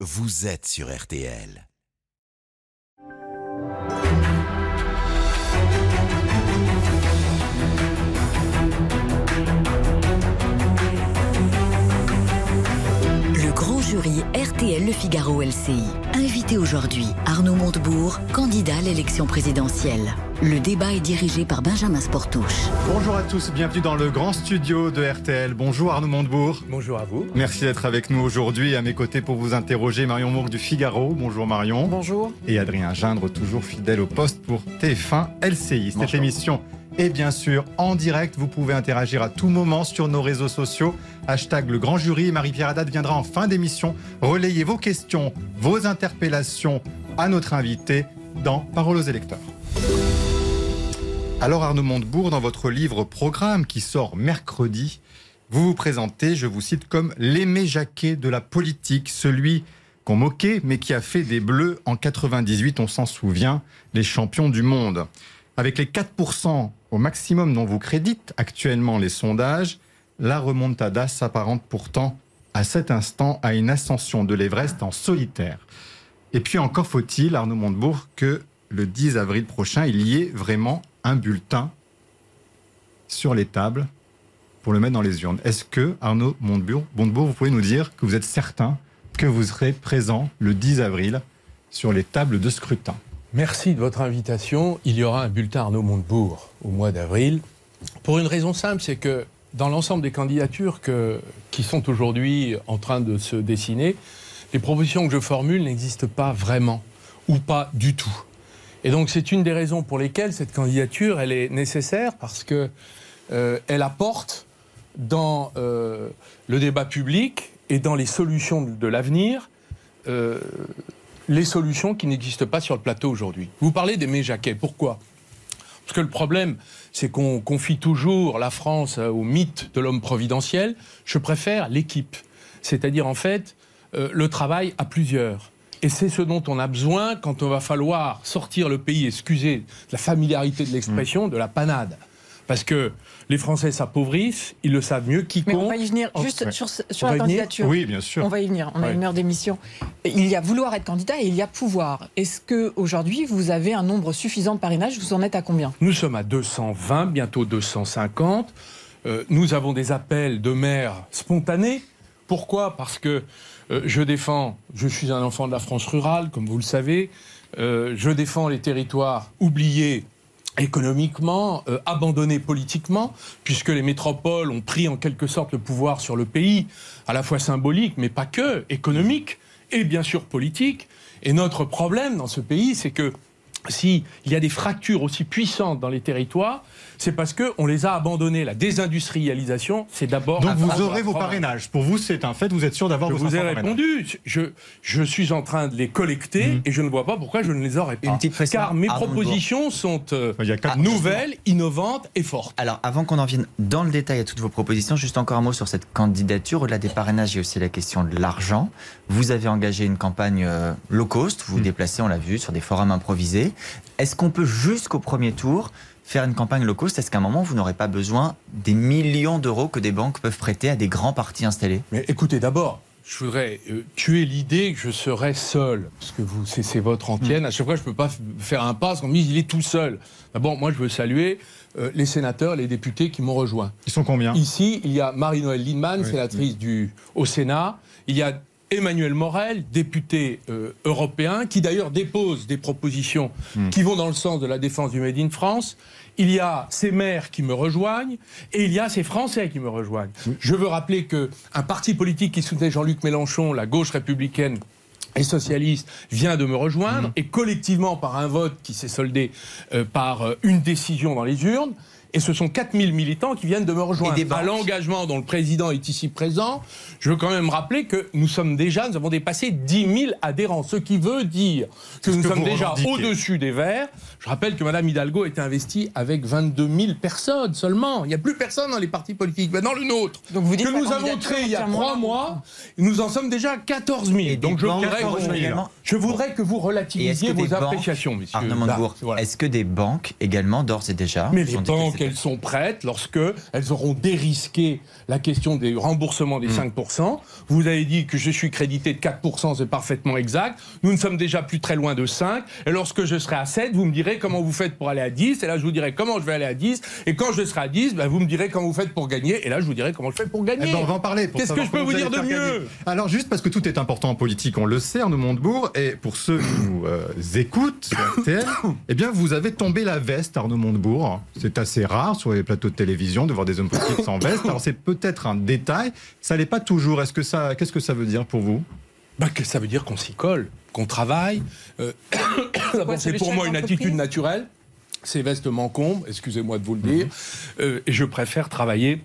vous êtes sur RTL. Jury RTL Le Figaro LCI. Invité aujourd'hui, Arnaud Montebourg, candidat à l'élection présidentielle. Le débat est dirigé par Benjamin Sportouche. Bonjour à tous, bienvenue dans le grand studio de RTL. Bonjour Arnaud Montebourg. Bonjour à vous. Merci d'être avec nous aujourd'hui. À mes côtés pour vous interroger, Marion Mourgue du Figaro. Bonjour Marion. Bonjour. Et Adrien Gindre, toujours fidèle au poste pour TF1 LCI. Cette Bonjour. émission est bien sûr en direct. Vous pouvez interagir à tout moment sur nos réseaux sociaux. Hashtag le grand jury. Marie-Pierre Haddad viendra en fin d'émission relayer vos questions, vos interpellations à notre invité dans Parole aux électeurs. Alors Arnaud Montebourg, dans votre livre Programme qui sort mercredi, vous vous présentez, je vous cite, comme l'aimé Jacquet de la politique, celui qu'on moquait mais qui a fait des Bleus en 98, on s'en souvient, les champions du monde. Avec les 4% au maximum dont vous créditent actuellement les sondages, la remontada s'apparente pourtant à cet instant à une ascension de l'Everest en solitaire. Et puis encore faut-il, Arnaud Montebourg, que le 10 avril prochain, il y ait vraiment un bulletin sur les tables pour le mettre dans les urnes. Est-ce que, Arnaud Montebourg, Montebourg, vous pouvez nous dire que vous êtes certain que vous serez présent le 10 avril sur les tables de scrutin? Merci de votre invitation. Il y aura un bulletin Arnaud Montebourg au mois d'avril. Pour une raison simple, c'est que dans l'ensemble des candidatures que- qui sont aujourd'hui en train de se dessiner, les propositions que je formule n'existent pas vraiment ou pas du tout. Et donc c'est une des raisons pour lesquelles cette candidature elle est nécessaire parce que euh, elle apporte dans euh, le débat public et dans les solutions de, l'avenir euh, les solutions qui n'existent pas sur le plateau aujourd'hui. Vous parlez d'Aimé Jacquet, pourquoi? Parce que le problème, c'est qu'on confie toujours la France au mythe de l'homme providentiel. Je préfère l'équipe, c'est-à-dire en fait euh, le travail à plusieurs. Et c'est ce dont on a besoin quand on va falloir sortir le pays, excusez la familiarité de l'expression, de la panade. Parce que les Français s'appauvrissent, ils le savent mieux Mais quiconque. on va y venir juste ouais. sur, la candidature. Oui, bien sûr. On va y venir. On a une heure d'émission. Il y a vouloir être candidat et il y a pouvoir. Est-ce que aujourd'hui vous avez un nombre suffisant de parrainages? Vous en êtes à combien? Nous sommes à 220, bientôt 250. Euh, nous avons des appels de maires spontanés. Pourquoi? Parce que euh, je défends, je suis un enfant de la France rurale, comme vous le savez. Euh, je défends les territoires oubliés économiquement, euh, abandonnés politiquement, puisque les métropoles ont pris en quelque sorte le pouvoir sur le pays, à la fois symbolique, mais pas que, économique, et bien sûr politique. Et notre problème dans ce pays, c'est que s'il y a des fractures aussi puissantes dans les territoires, c'est parce qu'on les a abandonnés. La désindustrialisation, c'est d'abord... Donc vous aurez vos parrainages. Pour vous, c'est un fait. Vous êtes sûr d'avoir Je vos vous ai 500 parrainages. répondu. Je, je suis en train de les collecter Mhm. et je ne vois pas pourquoi je ne les aurais pas. Une petite précision, Car mes propositions sont euh, Il y a quatre- nouvelles, innovantes et fortes. Alors, avant qu'on en vienne dans le détail à toutes vos propositions, juste encore un mot sur cette candidature. Au-delà des parrainages, il y a aussi la question de l'argent. Vous avez engagé une campagne euh, low cost. Vous vous Mm. déplacez, on l'a vu, sur des forums improvisés. Est-ce qu'on peut, jusqu'au premier tour, faire une campagne low cost Est-ce qu'à un moment, vous n'aurez pas besoin des millions d'euros que des banques peuvent prêter à des grands partis installés? Mais écoutez, d'abord, je voudrais euh, tuer l'idée que je serais seul, parce que vous, c'est, c'est votre antienne. À chaque fois, je ne peux pas f- faire un pas, parce qu'on me dit il est tout seul. D'abord, moi, je veux saluer euh, les sénateurs, les députés qui m'ont rejoint. Ils sont combien? Ici, il y a Marie-Noël Lindemann, Oui, sénatrice Du, au Sénat. Il y a Emmanuel Morel, député euh, européen, qui d'ailleurs dépose des propositions Hmm. qui vont dans le sens de la défense du Made in France. Il y a ces maires qui me rejoignent et il y a ces Français qui me rejoignent. Je veux rappeler que un parti politique qui soutenait Jean-Luc Mélenchon, la gauche républicaine, et socialiste vient de me rejoindre et collectivement par un vote qui s'est soldé euh, par euh, une décision dans les urnes. Et ce sont 4000 militants qui viennent de me rejoindre. Et. À l'engagement dont le président est ici présent, je veux quand même rappeler que nous sommes déjà, nous avons dépassé 10 000 adhérents, ce qui veut dire que nous que sommes déjà au-dessus des Verts. Je rappelle que Mme Hidalgo était investie avec 22 000 personnes seulement. Il n'y a plus personne dans les partis politiques, mais dans le nôtre. Donc vous dites que nous avons créé il y a trois mois, nous en sommes déjà à 14 000. Et Donc je je voudrais que vous relativisiez vos appréciations, messieurs. Arnaud Montebourg, voilà. est-ce que des banques également, d'ores et déjà, Mais vous les banques étaient qu'elles sont prêtes lorsque elles auront dérisqué la question des remboursements des 5%. Vous avez dit que je suis crédité de 4%, c'est parfaitement exact. Nous ne sommes déjà plus très loin de 5. Et lorsque je serai à 7, vous me direz comment vous faites pour aller à 10. Et là, je vous dirai comment je vais aller à 10. Et quand je serai à 10, ben, vous me direz comment vous faites pour gagner. Et là, je vous dirai comment je fais pour gagner. Eh ben, on va en parler. pour Qu'est-ce que je peux vous dire de mieux gagner. Alors, juste parce que tout est important en politique, on le sait, Arnaud Montebourg, et pour ceux qui nous euh, écoutent RTL, eh bien, vous avez tombé la veste, Arnaud Montebourg. C'est assez rare sur les plateaux de télévision de voir des hommes politiques sans veste. Alors, c'est peut-être un détail. Ça l'est pas toujours. Est-ce que ça, qu'est-ce que ça veut dire pour vous? Bah, que ça veut dire qu'on s'y colle, qu'on travaille. Euh, c'est pour moi une attitude naturelle. Ces vestes m'encombrent, excusez-moi de vous le dire. Euh, et je préfère travailler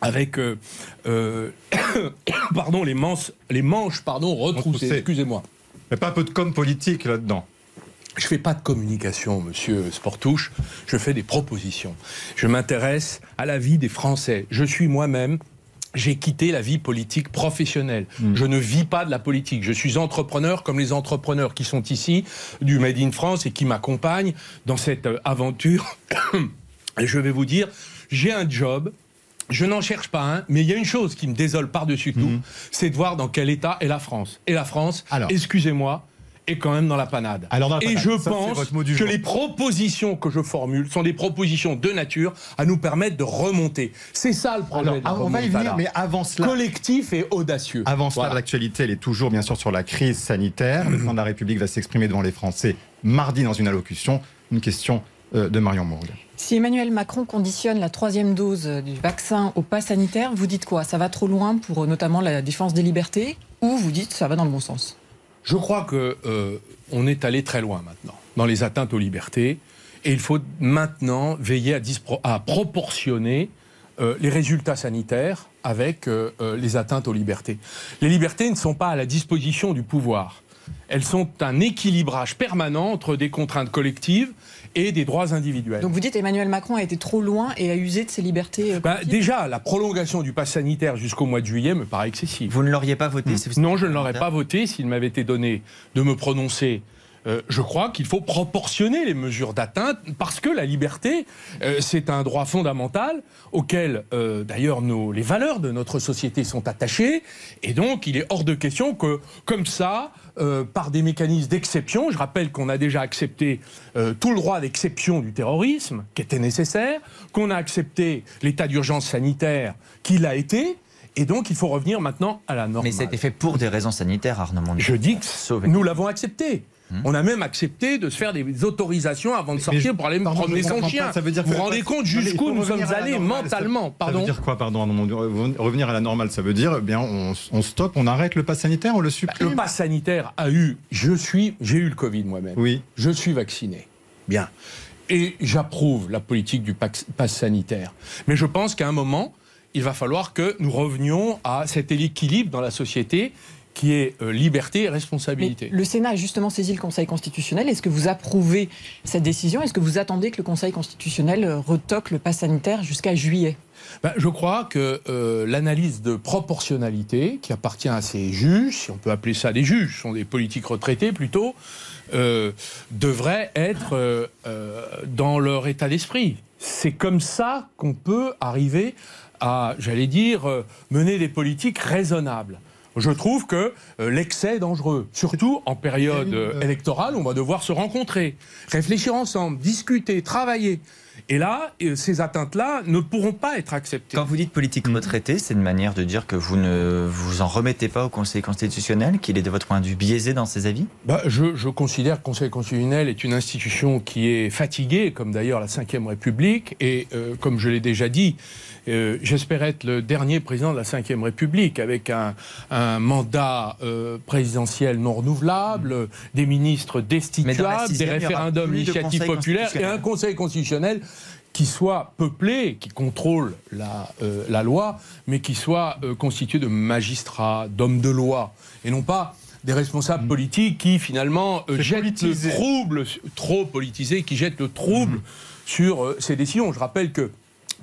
avec euh, euh, pardon, les, manches, les manches pardon, retroussées. Excusez-moi. Il n'y a pas un peu de com politique là-dedans Je fais pas de communication, monsieur Sportouche. Je fais des propositions. Je m'intéresse à la vie des Français. Je suis moi-même. J'ai quitté la vie politique professionnelle. Je ne vis pas de la politique. Je suis entrepreneur comme les entrepreneurs qui sont ici, du Made in France, et qui m'accompagnent dans cette euh, aventure. Et je vais vous dire, j'ai un job. Je n'en cherche pas un, mais il y a une chose qui me désole par-dessus tout, c'est de voir dans quel état est la France. Et la France, Alors. excusez-moi, est quand même dans la panade. Alors, dans la Et je ça, pense que jour. les propositions que je formule sont des propositions de nature à nous permettre de remonter. C'est ça le problème. Alors, on va y venir, mais avant cela, collectif et audacieux. Avant cela, Voilà. l'actualité, elle est toujours bien sûr sur la crise sanitaire. Le président de la République va s'exprimer devant les Français mardi dans une allocution. Une question euh, de Marion Mourgue. Si Emmanuel Macron conditionne la troisième dose du vaccin au pass sanitaire, vous dites quoi? Ça va trop loin pour euh, notamment la défense des libertés? Ou vous dites ça va dans le bon sens? Je crois que euh, on est allé très loin maintenant dans les atteintes aux libertés, et il faut maintenant veiller à, à proportionner euh, les résultats sanitaires avec euh, les atteintes aux libertés. Les libertés ne sont pas à la disposition du pouvoir. Elles sont un équilibrage permanent entre des contraintes collectives et des droits individuels. Donc vous dites Emmanuel Macron a été trop loin et a usé de ses libertés euh, Bah, collectives déjà, la prolongation du pass sanitaire jusqu'au mois de juillet me paraît excessive. Vous ne l'auriez pas voté si vous- Non, je ne l'aurais pas voté s'il m'avait été donné de me prononcer. Euh, je crois qu'il faut proportionner les mesures d'atteinte parce que la liberté, euh, c'est un droit fondamental auquel, euh, d'ailleurs, les valeurs de notre société sont attachées. Et donc, il est hors de question que, comme ça, par des mécanismes d'exception, je rappelle qu'on a déjà accepté tout le droit d'exception du terrorisme, qui était nécessaire, qu'on a accepté l'état d'urgence sanitaire, qui l'a été. Et donc, il faut revenir maintenant à la normale. Mais c'était fait pour des raisons sanitaires, Arnaud. Je dis que Sauver. nous l'avons accepté. On a même accepté de se faire des autorisations avant de sortir je- pour aller me pardon, promener son chien. pas. Ça veut dire vous vous rendez compte jusqu'où nous sommes allés normale. mentalement Ça- Ça Pardon veut dire quoi, pardon, Revenir à la normale, ça veut dire, eh bien, on, on stoppe, on arrête le pass sanitaire, on le supprime Le pass sanitaire a eu, je suis, j'ai eu le Covid moi-même. Oui. Je suis vacciné. Bien. Et j'approuve la politique du pass sanitaire. Mais je pense qu'à un moment, il va falloir que nous revenions à cet équilibre dans la société qui est euh, liberté et Mais responsabilité. le Sénat a justement saisi le Conseil constitutionnel. Est-ce que vous approuvez cette décision? Est-ce que vous attendez que le Conseil constitutionnel euh, retoque le pass sanitaire jusqu'à juillet? Ben, je crois que euh, l'analyse de proportionnalité, qui appartient à ces juges, si on peut appeler ça des juges, sont des politiques retraités plutôt, euh, devrait être euh, dans leur état d'esprit. C'est comme ça qu'on peut arriver à, j'allais dire, mener des politiques raisonnables. Je trouve que euh, l'excès est dangereux, surtout en période euh, électorale, on va devoir se rencontrer, réfléchir ensemble, discuter, travailler. Et là, euh, ces atteintes-là ne pourront pas être acceptées. Quand vous dites politique Mm. retraitée, c'est une manière de dire que vous ne vous en remettez pas au Conseil constitutionnel, qu'il est de votre point de vue biaisé dans ses avis? Bah, je, je considère que le Conseil constitutionnel est une institution qui est fatiguée, comme d'ailleurs la Ve République, et euh, comme je l'ai déjà dit, euh, j'espère être le dernier président de la Ve République, avec un, un mandat euh, présidentiel non renouvelable, des ministres destituables, des référendums d'initiative populaire et un Conseil constitutionnel qui soit peuplé, qui contrôle la, euh, la loi, mais qui soit euh, constitué de magistrats, d'hommes de loi, et non pas des responsables politiques qui finalement euh, jettent politisé. le trouble, trop politisés, qui jettent le trouble sur euh, ces décisions. Je rappelle que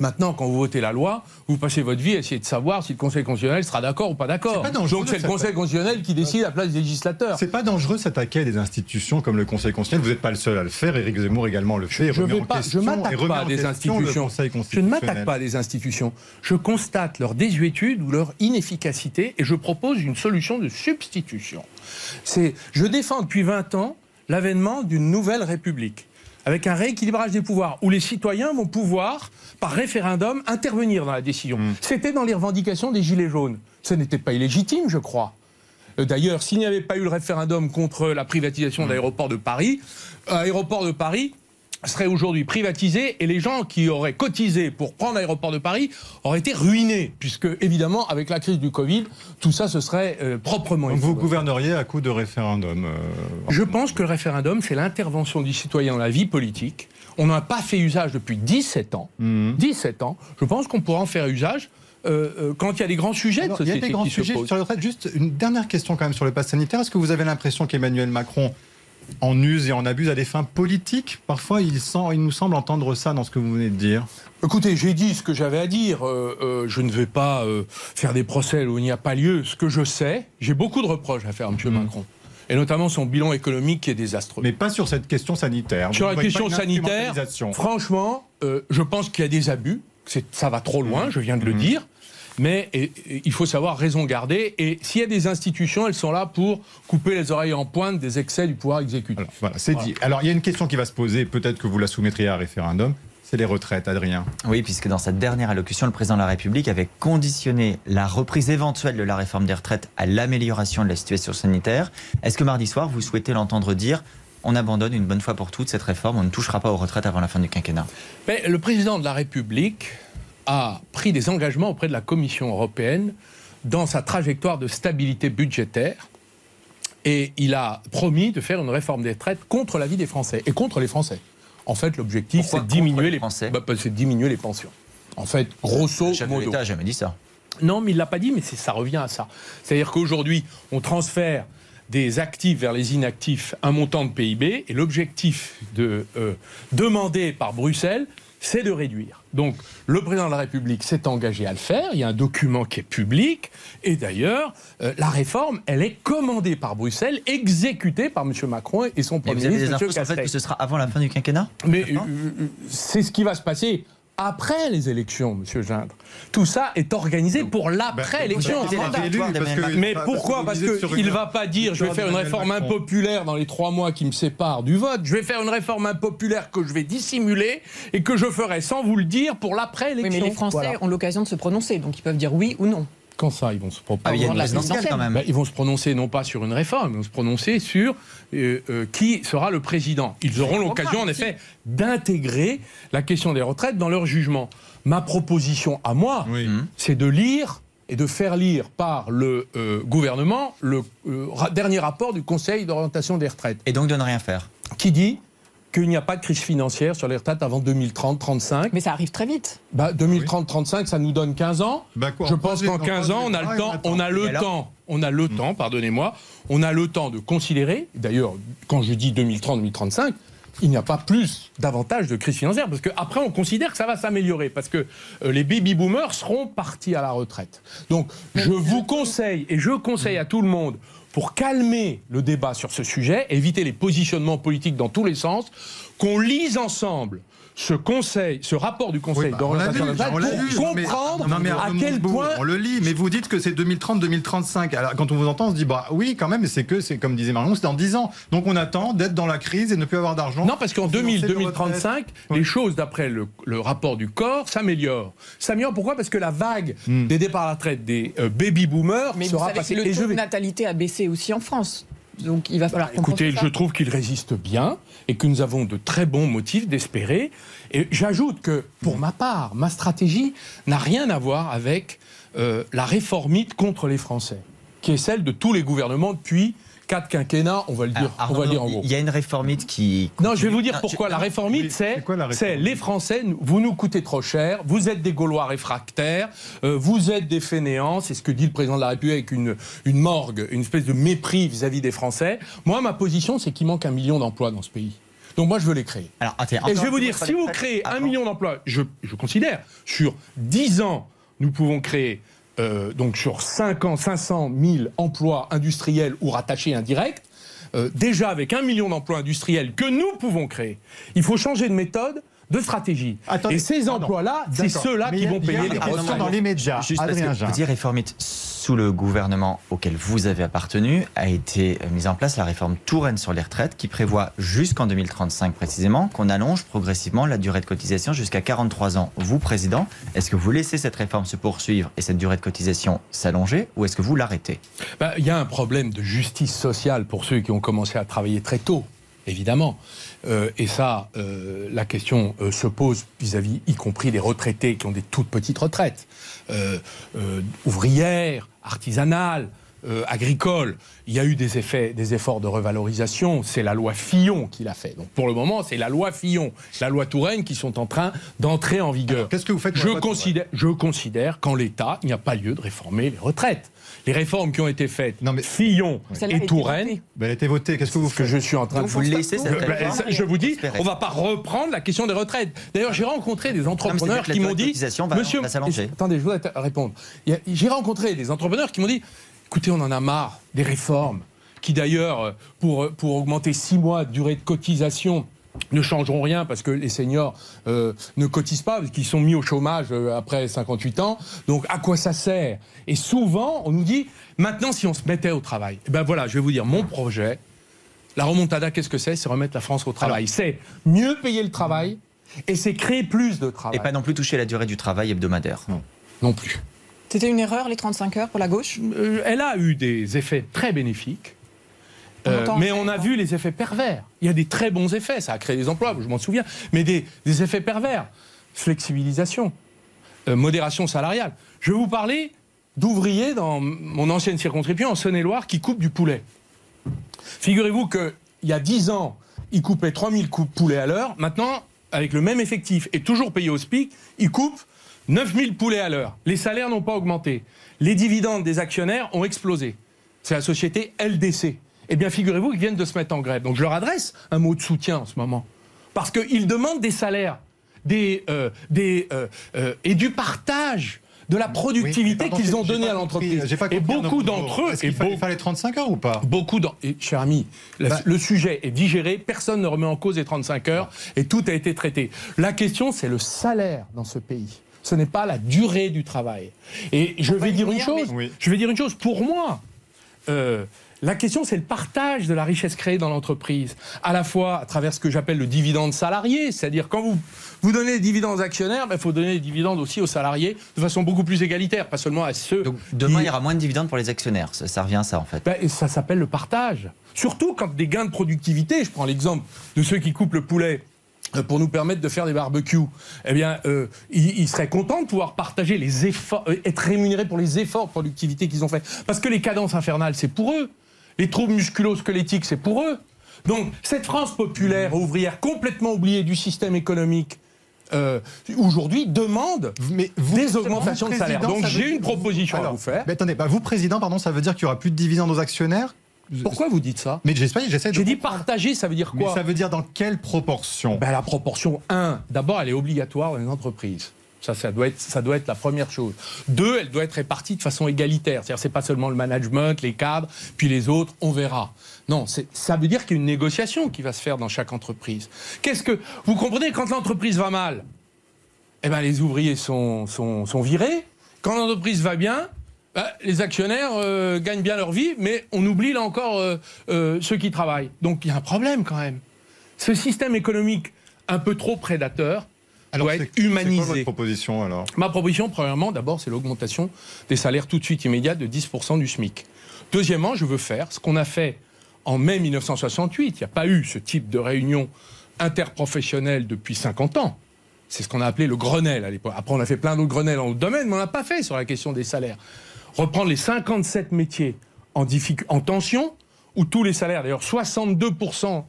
Maintenant, quand vous votez la loi, vous passez votre vie à essayer de savoir si le Conseil constitutionnel sera d'accord ou pas d'accord. Donc c'est le Conseil constitutionnel qui décide à la place des législateurs. C'est pas dangereux s'attaquer à des institutions comme le Conseil constitutionnel. Vous n'êtes pas le seul à le faire. Éric Zemmour également le fait. Je vais pas, m'attaque pas à des institutions. Je ne m'attaque pas à des institutions. Je constate leur désuétude ou leur inefficacité et je propose une solution de substitution. C'est, je défends depuis 20 ans l'avènement d'une nouvelle République avec un rééquilibrage des pouvoirs où les citoyens vont pouvoir, par référendum, intervenir dans la décision. C'était dans les revendications des Gilets jaunes. Ce n'était pas illégitime, je crois. Euh, D'ailleurs, s'il n'y avait pas eu le référendum contre la privatisation de l'aéroport de Paris, l'aéroport de Paris serait aujourd'hui privatisé et les gens qui auraient cotisé pour prendre l'aéroport de Paris auraient été ruinés, puisque évidemment, avec la crise du Covid, tout ça se serait euh, proprement Donc vous gouverneriez à coup de référendum. euh, Je pense que le référendum, c'est l'intervention du citoyen dans la vie politique. On n'en a pas fait usage depuis 17 ans. Mhm. 17 ans. Je pense qu'on pourra en faire usage euh, euh, quand il y a des grands sujets Alors, de il y a société des grands qui sujets se posent. sur les retraites. Juste une dernière question quand même sur le pass sanitaire. Est-ce que vous avez l'impression qu'Emmanuel Macron en use et en abuse à des fins politiques Parfois, il, sent, il nous semble entendre ça dans ce que vous venez de dire. Écoutez, j'ai dit ce que j'avais à dire. Euh, euh, je ne vais pas euh, faire des procès où il n'y a pas lieu. Ce que je sais, j'ai beaucoup de reproches à faire à M. Macron. Et notamment son bilan économique qui est désastreux. Mais pas sur cette question sanitaire. Sur Vous la question sanitaire, franchement, euh, je pense qu'il y a des abus. Ça va trop loin, Mmh. je viens de le dire. Mais et- et il faut savoir raison garder. Et s'il y a des institutions, elles sont là pour couper les oreilles en pointe des excès du pouvoir exécutif. Alors, voilà, c'est dit. Alors, il y a une question qui va se poser, peut-être que vous la soumettriez à référendum. C'est les retraites, Adrien. Oui, puisque dans sa dernière allocution, le président de la République avait conditionné la reprise éventuelle de la réforme des retraites à l'amélioration de la situation sanitaire. Est-ce que mardi soir, vous souhaitez l'entendre dire on abandonne une bonne fois pour toutes cette réforme, on ne touchera pas aux retraites avant la fin du quinquennat? Mais le président de la République a pris des engagements auprès de la Commission européenne dans sa trajectoire de stabilité budgétaire. Et il a promis de faire une réforme des retraites contre la vie des Français et contre les Français. En fait, l'objectif, Pourquoi c'est de diminuer contre les les, Français bah, c'est de diminuer les pensions. En fait, grosso Le chef modo. l'État n'a jamais dit ça. Non, mais il l'a pas dit, mais ça revient à ça. C'est-à-dire qu'aujourd'hui, on transfère des actifs vers les inactifs un montant de PIB, et l'objectif de, euh, demandé par Bruxelles, c'est de réduire. Donc, le président de la République s'est engagé à le faire. Il y a un document qui est public. Et d'ailleurs, euh, la réforme, elle est commandée par Bruxelles, exécutée par M. Macron et son Premier vous avez des ministre, infos sur le fait que ce sera avant la fin du quinquennat Mais Maintenant euh, euh, c'est ce qui va se passer après les élections, Monsieur Gindre. Tout ça est organisé pour l'après-élection. Bah, que- Mais pourquoi Parce qu'il ne va pas dire je vais faire une réforme impopulaire dans les trois mois qui me séparent du vote. Je vais faire une réforme impopulaire que je vais dissimuler et que je ferai sans vous le dire pour Oui, l'après-élection. mais les Français Voilà. ont l'occasion de se prononcer, donc ils peuvent dire oui ou non. Quand ça, ils vont se. Ah, il y a une de la présidentielle quand même. Ben, ils vont se prononcer non pas sur une réforme, ils vont se prononcer sur euh, euh, qui sera le président. Ils auront l'occasion, en effet, d'intégrer la question des retraites dans leur jugement. Ma proposition à moi, Oui. c'est de lire et de faire lire par le euh, gouvernement le euh, ra- dernier rapport du Conseil d'orientation des retraites, Et donc de ne rien faire. qui dit qu'il n'y a pas de crise financière sur les retraites avant 2030-35. Mais ça arrive très vite. Bah, 2030-35, ça nous donne 15 ans. Bah quoi, Je en pense qu'en en 15 ans, on a le temps, on a le alors temps, on a le temps, pardonnez-moi, on a le temps de considérer, d'ailleurs, quand je dis 2030-2035, il n'y a pas plus davantage de crise financière, parce qu'après, on considère que ça va s'améliorer, parce que euh, les baby-boomers seront partis à la retraite. Donc, je vous conseille, et je conseille à tout le monde, pour calmer le débat sur ce sujet, éviter les positionnements politiques dans tous les sens, qu'on lise ensemble ce conseil, ce rapport du Conseil Oui, bah, d'orientation pour. Mais- comprendre non, mais à quel point On le lit, mais vous dites que c'est 2030-2035. Alors, quand on vous entend, on se dit, bah oui, quand même, mais c'est que, c'est comme disait Marion, c'est dans 10 ans. Donc, on attend d'être dans la crise et ne plus avoir d'argent. Non, parce qu'en pour financer nos 2000-2035, retraites. les Oui. choses, d'après le, le rapport du corps, s'améliorent. S'améliorent pourquoi? Parce que la vague Hmm. des départs à la retraite des euh, baby-boomers Mais vous sera savez passée. que le Et je taux de vais- natalité a baissé aussi en France. Donc il va falloir Écoutez, je trouve qu'il résiste bien et que nous avons de très bons motifs d'espérer. Et j'ajoute que, pour ma part, ma stratégie n'a rien à voir avec euh, la réformite contre les Français, qui est celle de tous les gouvernements depuis quatre quinquennats, on va le dire, Alors, on va le Arnaud, dire en gros. Il y a une réformite qui. Non, je vais vous dire pourquoi. je- La réformite, c'est c'est quoi la c'est réformite les Français, vous nous coûtez trop cher, vous êtes des Gaulois réfractaires, euh, vous êtes des fainéants, c'est ce que dit le président de la République avec une, une morgue, une espèce de mépris vis-à-vis des Français. Moi, ma position, c'est qu'il manque un million d'emplois dans ce pays. Donc moi, je veux les créer. Alors, attends, Et je vais vous dire, si vous créez un million d'emplois, je, je considère, sur 10 ans, nous pouvons créer, euh, donc sur 5 ans, 500 000 emplois industriels ou rattachés indirects, euh, déjà avec un million d'emplois industriels que nous pouvons créer. Il faut changer de méthode, de stratégie. Attendez, Et ces emplois-là, c'est ceux-là qui vont payer les retraites. dans les médias. Juste parce Adrien que Jean. vous dire réformite sous le gouvernement auquel vous avez appartenu a été mise en place la réforme Touraine sur les retraites qui prévoit jusqu'en 2035 précisément qu'on allonge progressivement la durée de cotisation jusqu'à 43 ans. Vous, président, est-ce que vous laissez cette réforme se poursuivre et cette durée de cotisation s'allonger ou est-ce que vous l'arrêtez? Ben, Il y a un problème de justice sociale pour ceux qui ont commencé à travailler très tôt, évidemment. Euh, et ça, euh, la question euh, se pose vis-à-vis, y compris des retraités qui ont des toutes petites retraites, ouvrières, artisanales. Euh, agricoles. il y a eu des effets, des efforts de revalorisation. C'est la loi Fillon qui l'a fait. Donc pour le moment, c'est la loi Fillon, la loi Touraine qui sont en train d'entrer en vigueur. Qu'est-ce que vous faites je considère, je considère qu'en l'État, il n'y a pas lieu de réformer les retraites. Les réformes qui ont été faites, Non, mais- Fillon et Touraine. Ben, elle a été votée. Qu'est-ce que vous que faites je suis en train de vous cette vous- Euh, ben, ça, je vous dis, on va pas reprendre la question des retraites. D'ailleurs, j'ai rencontré des entrepreneurs qui m'ont dit, va s'allonger. attendez, je voudrais répondre. J'ai rencontré des entrepreneurs qui m'ont dit, écoutez, on en a marre des réformes, qui d'ailleurs, euh, pour pour augmenter six mois de durée de cotisation ne changeront rien parce que les seniors euh, ne cotisent pas, parce qu'ils sont mis au chômage euh, après 58 ans. Donc à quoi ça sert? Et souvent, on nous dit, maintenant si on se mettait au travail, eh ben voilà, je vais vous dire, mon projet, la remontada, qu'est-ce que c'est? C'est remettre la France au travail. C'est mieux payer le travail et c'est créer plus de travail. et pas non plus toucher la durée du travail hebdomadaire. non plus. C'était une erreur, les 35 heures pour la gauche? Euh, elle a eu des effets très bénéfiques. Euh, mais on a vu les effets pervers. Il y a des très bons effets, ça a créé des emplois, je m'en souviens, mais des, des effets pervers. Flexibilisation, euh, modération salariale. Je vais vous parler d'ouvriers dans mon ancienne circonscription en Saône-et-Loire qui coupent du poulet. Figurez-vous qu'il y a 10 ans, ils coupaient 3000 coups de poulet à l'heure. Maintenant, avec le même effectif et toujours payé au SPIC, ils coupent 9000 poulets à l'heure. Les salaires n'ont pas augmenté. Les dividendes des actionnaires ont explosé. C'est la société LDC. Eh bien, figurez-vous qu'ils viennent de se mettre en grève. Donc, je leur adresse un mot de soutien en ce moment. Parce qu'ils demandent des salaires des, euh, des, euh, euh, et du partage de la productivité qu'ils ont donnée à l'entreprise. Et beaucoup d'entre eux, Est-ce qu'il fallait, beau- fallait 35 heures ou pas? Beaucoup d'en- et, cher ami, la- Bah- le sujet est digéré, personne ne remet en cause les 35 heures et tout a été traité. La question, c'est le salaire dans ce pays. Ce n'est pas la durée du travail. Et je vais dire une chose. Oui. Je vais dire une chose. Pour moi, euh, la question, c'est le partage de la richesse créée dans l'entreprise, à la fois à travers ce que j'appelle le dividende salarié, c'est-à-dire quand vous vous donnez des dividendes aux actionnaires, il faut donner des dividendes aussi aux salariés de façon beaucoup plus égalitaire, pas seulement à ceux. Donc demain, qui- il y aura moins de dividendes pour les actionnaires. Ça, ça revient à ça, en fait. ben, et ça s'appelle le partage. Surtout quand des gains de productivité, je prends l'exemple de ceux qui coupent le poulet pour nous permettre de faire des barbecues, eh bien, euh, ils, ils seraient contents de pouvoir partager les efforts, euh, être rémunérés pour les efforts de productivité qu'ils ont faits. Parce que les cadences infernales, c'est pour eux. Les troubles musculo-squelettiques, c'est pour eux. Donc, cette France populaire, ouvrière, complètement oubliée du système économique, euh, aujourd'hui, demande Mais vous- des augmentations de salaire. Donc, j'ai une proposition à Alors, vous faire. Mais attendez, bah, vous, président, pardon, ça veut dire qu'il n'y aura plus de dividendes aux actionnaires Pourquoi vous dites ça Mais j'espère, j'essaie de. J'ai dit partager, ça veut dire Mais quoi ça veut dire dans quelle proportion Ben, la proportion 1, d'abord, elle est obligatoire dans les entreprises. Ça, ça doit, être, ça doit être la première chose. Deux, elle doit être répartie de façon égalitaire. C'est-à-dire, c'est pas seulement le management, les cadres, puis les autres, on verra. Non, c'est- ça veut dire qu'il y a une négociation qui va se faire dans chaque entreprise. Qu'est-ce que vous comprenez quand l'entreprise va mal Eh ben, les ouvriers sont, sont, sont virés. Quand l'entreprise va bien, ben, les actionnaires euh, gagnent bien leur vie, mais on oublie là encore euh, euh, ceux qui travaillent. Donc il y a un problème quand même. Ce système économique un peu trop prédateur doit être quoi humanisé. votre proposition alors? Ma proposition, premièrement, d'abord, c'est l'augmentation des salaires tout de suite immédiate de 10% du SMIC. Deuxièmement, je veux faire ce qu'on a fait en mai 1968. Il n'y a pas eu ce type de réunion interprofessionnelle depuis 50 ans. C'est ce qu'on a appelé le Grenelle à l'époque. Après, on a fait plein d'autres Grenelles en d'autres domaines, mais on n'a pas fait sur la question des salaires. Reprendre les 57 métiers en, tension, où tous les salaires, d'ailleurs 62%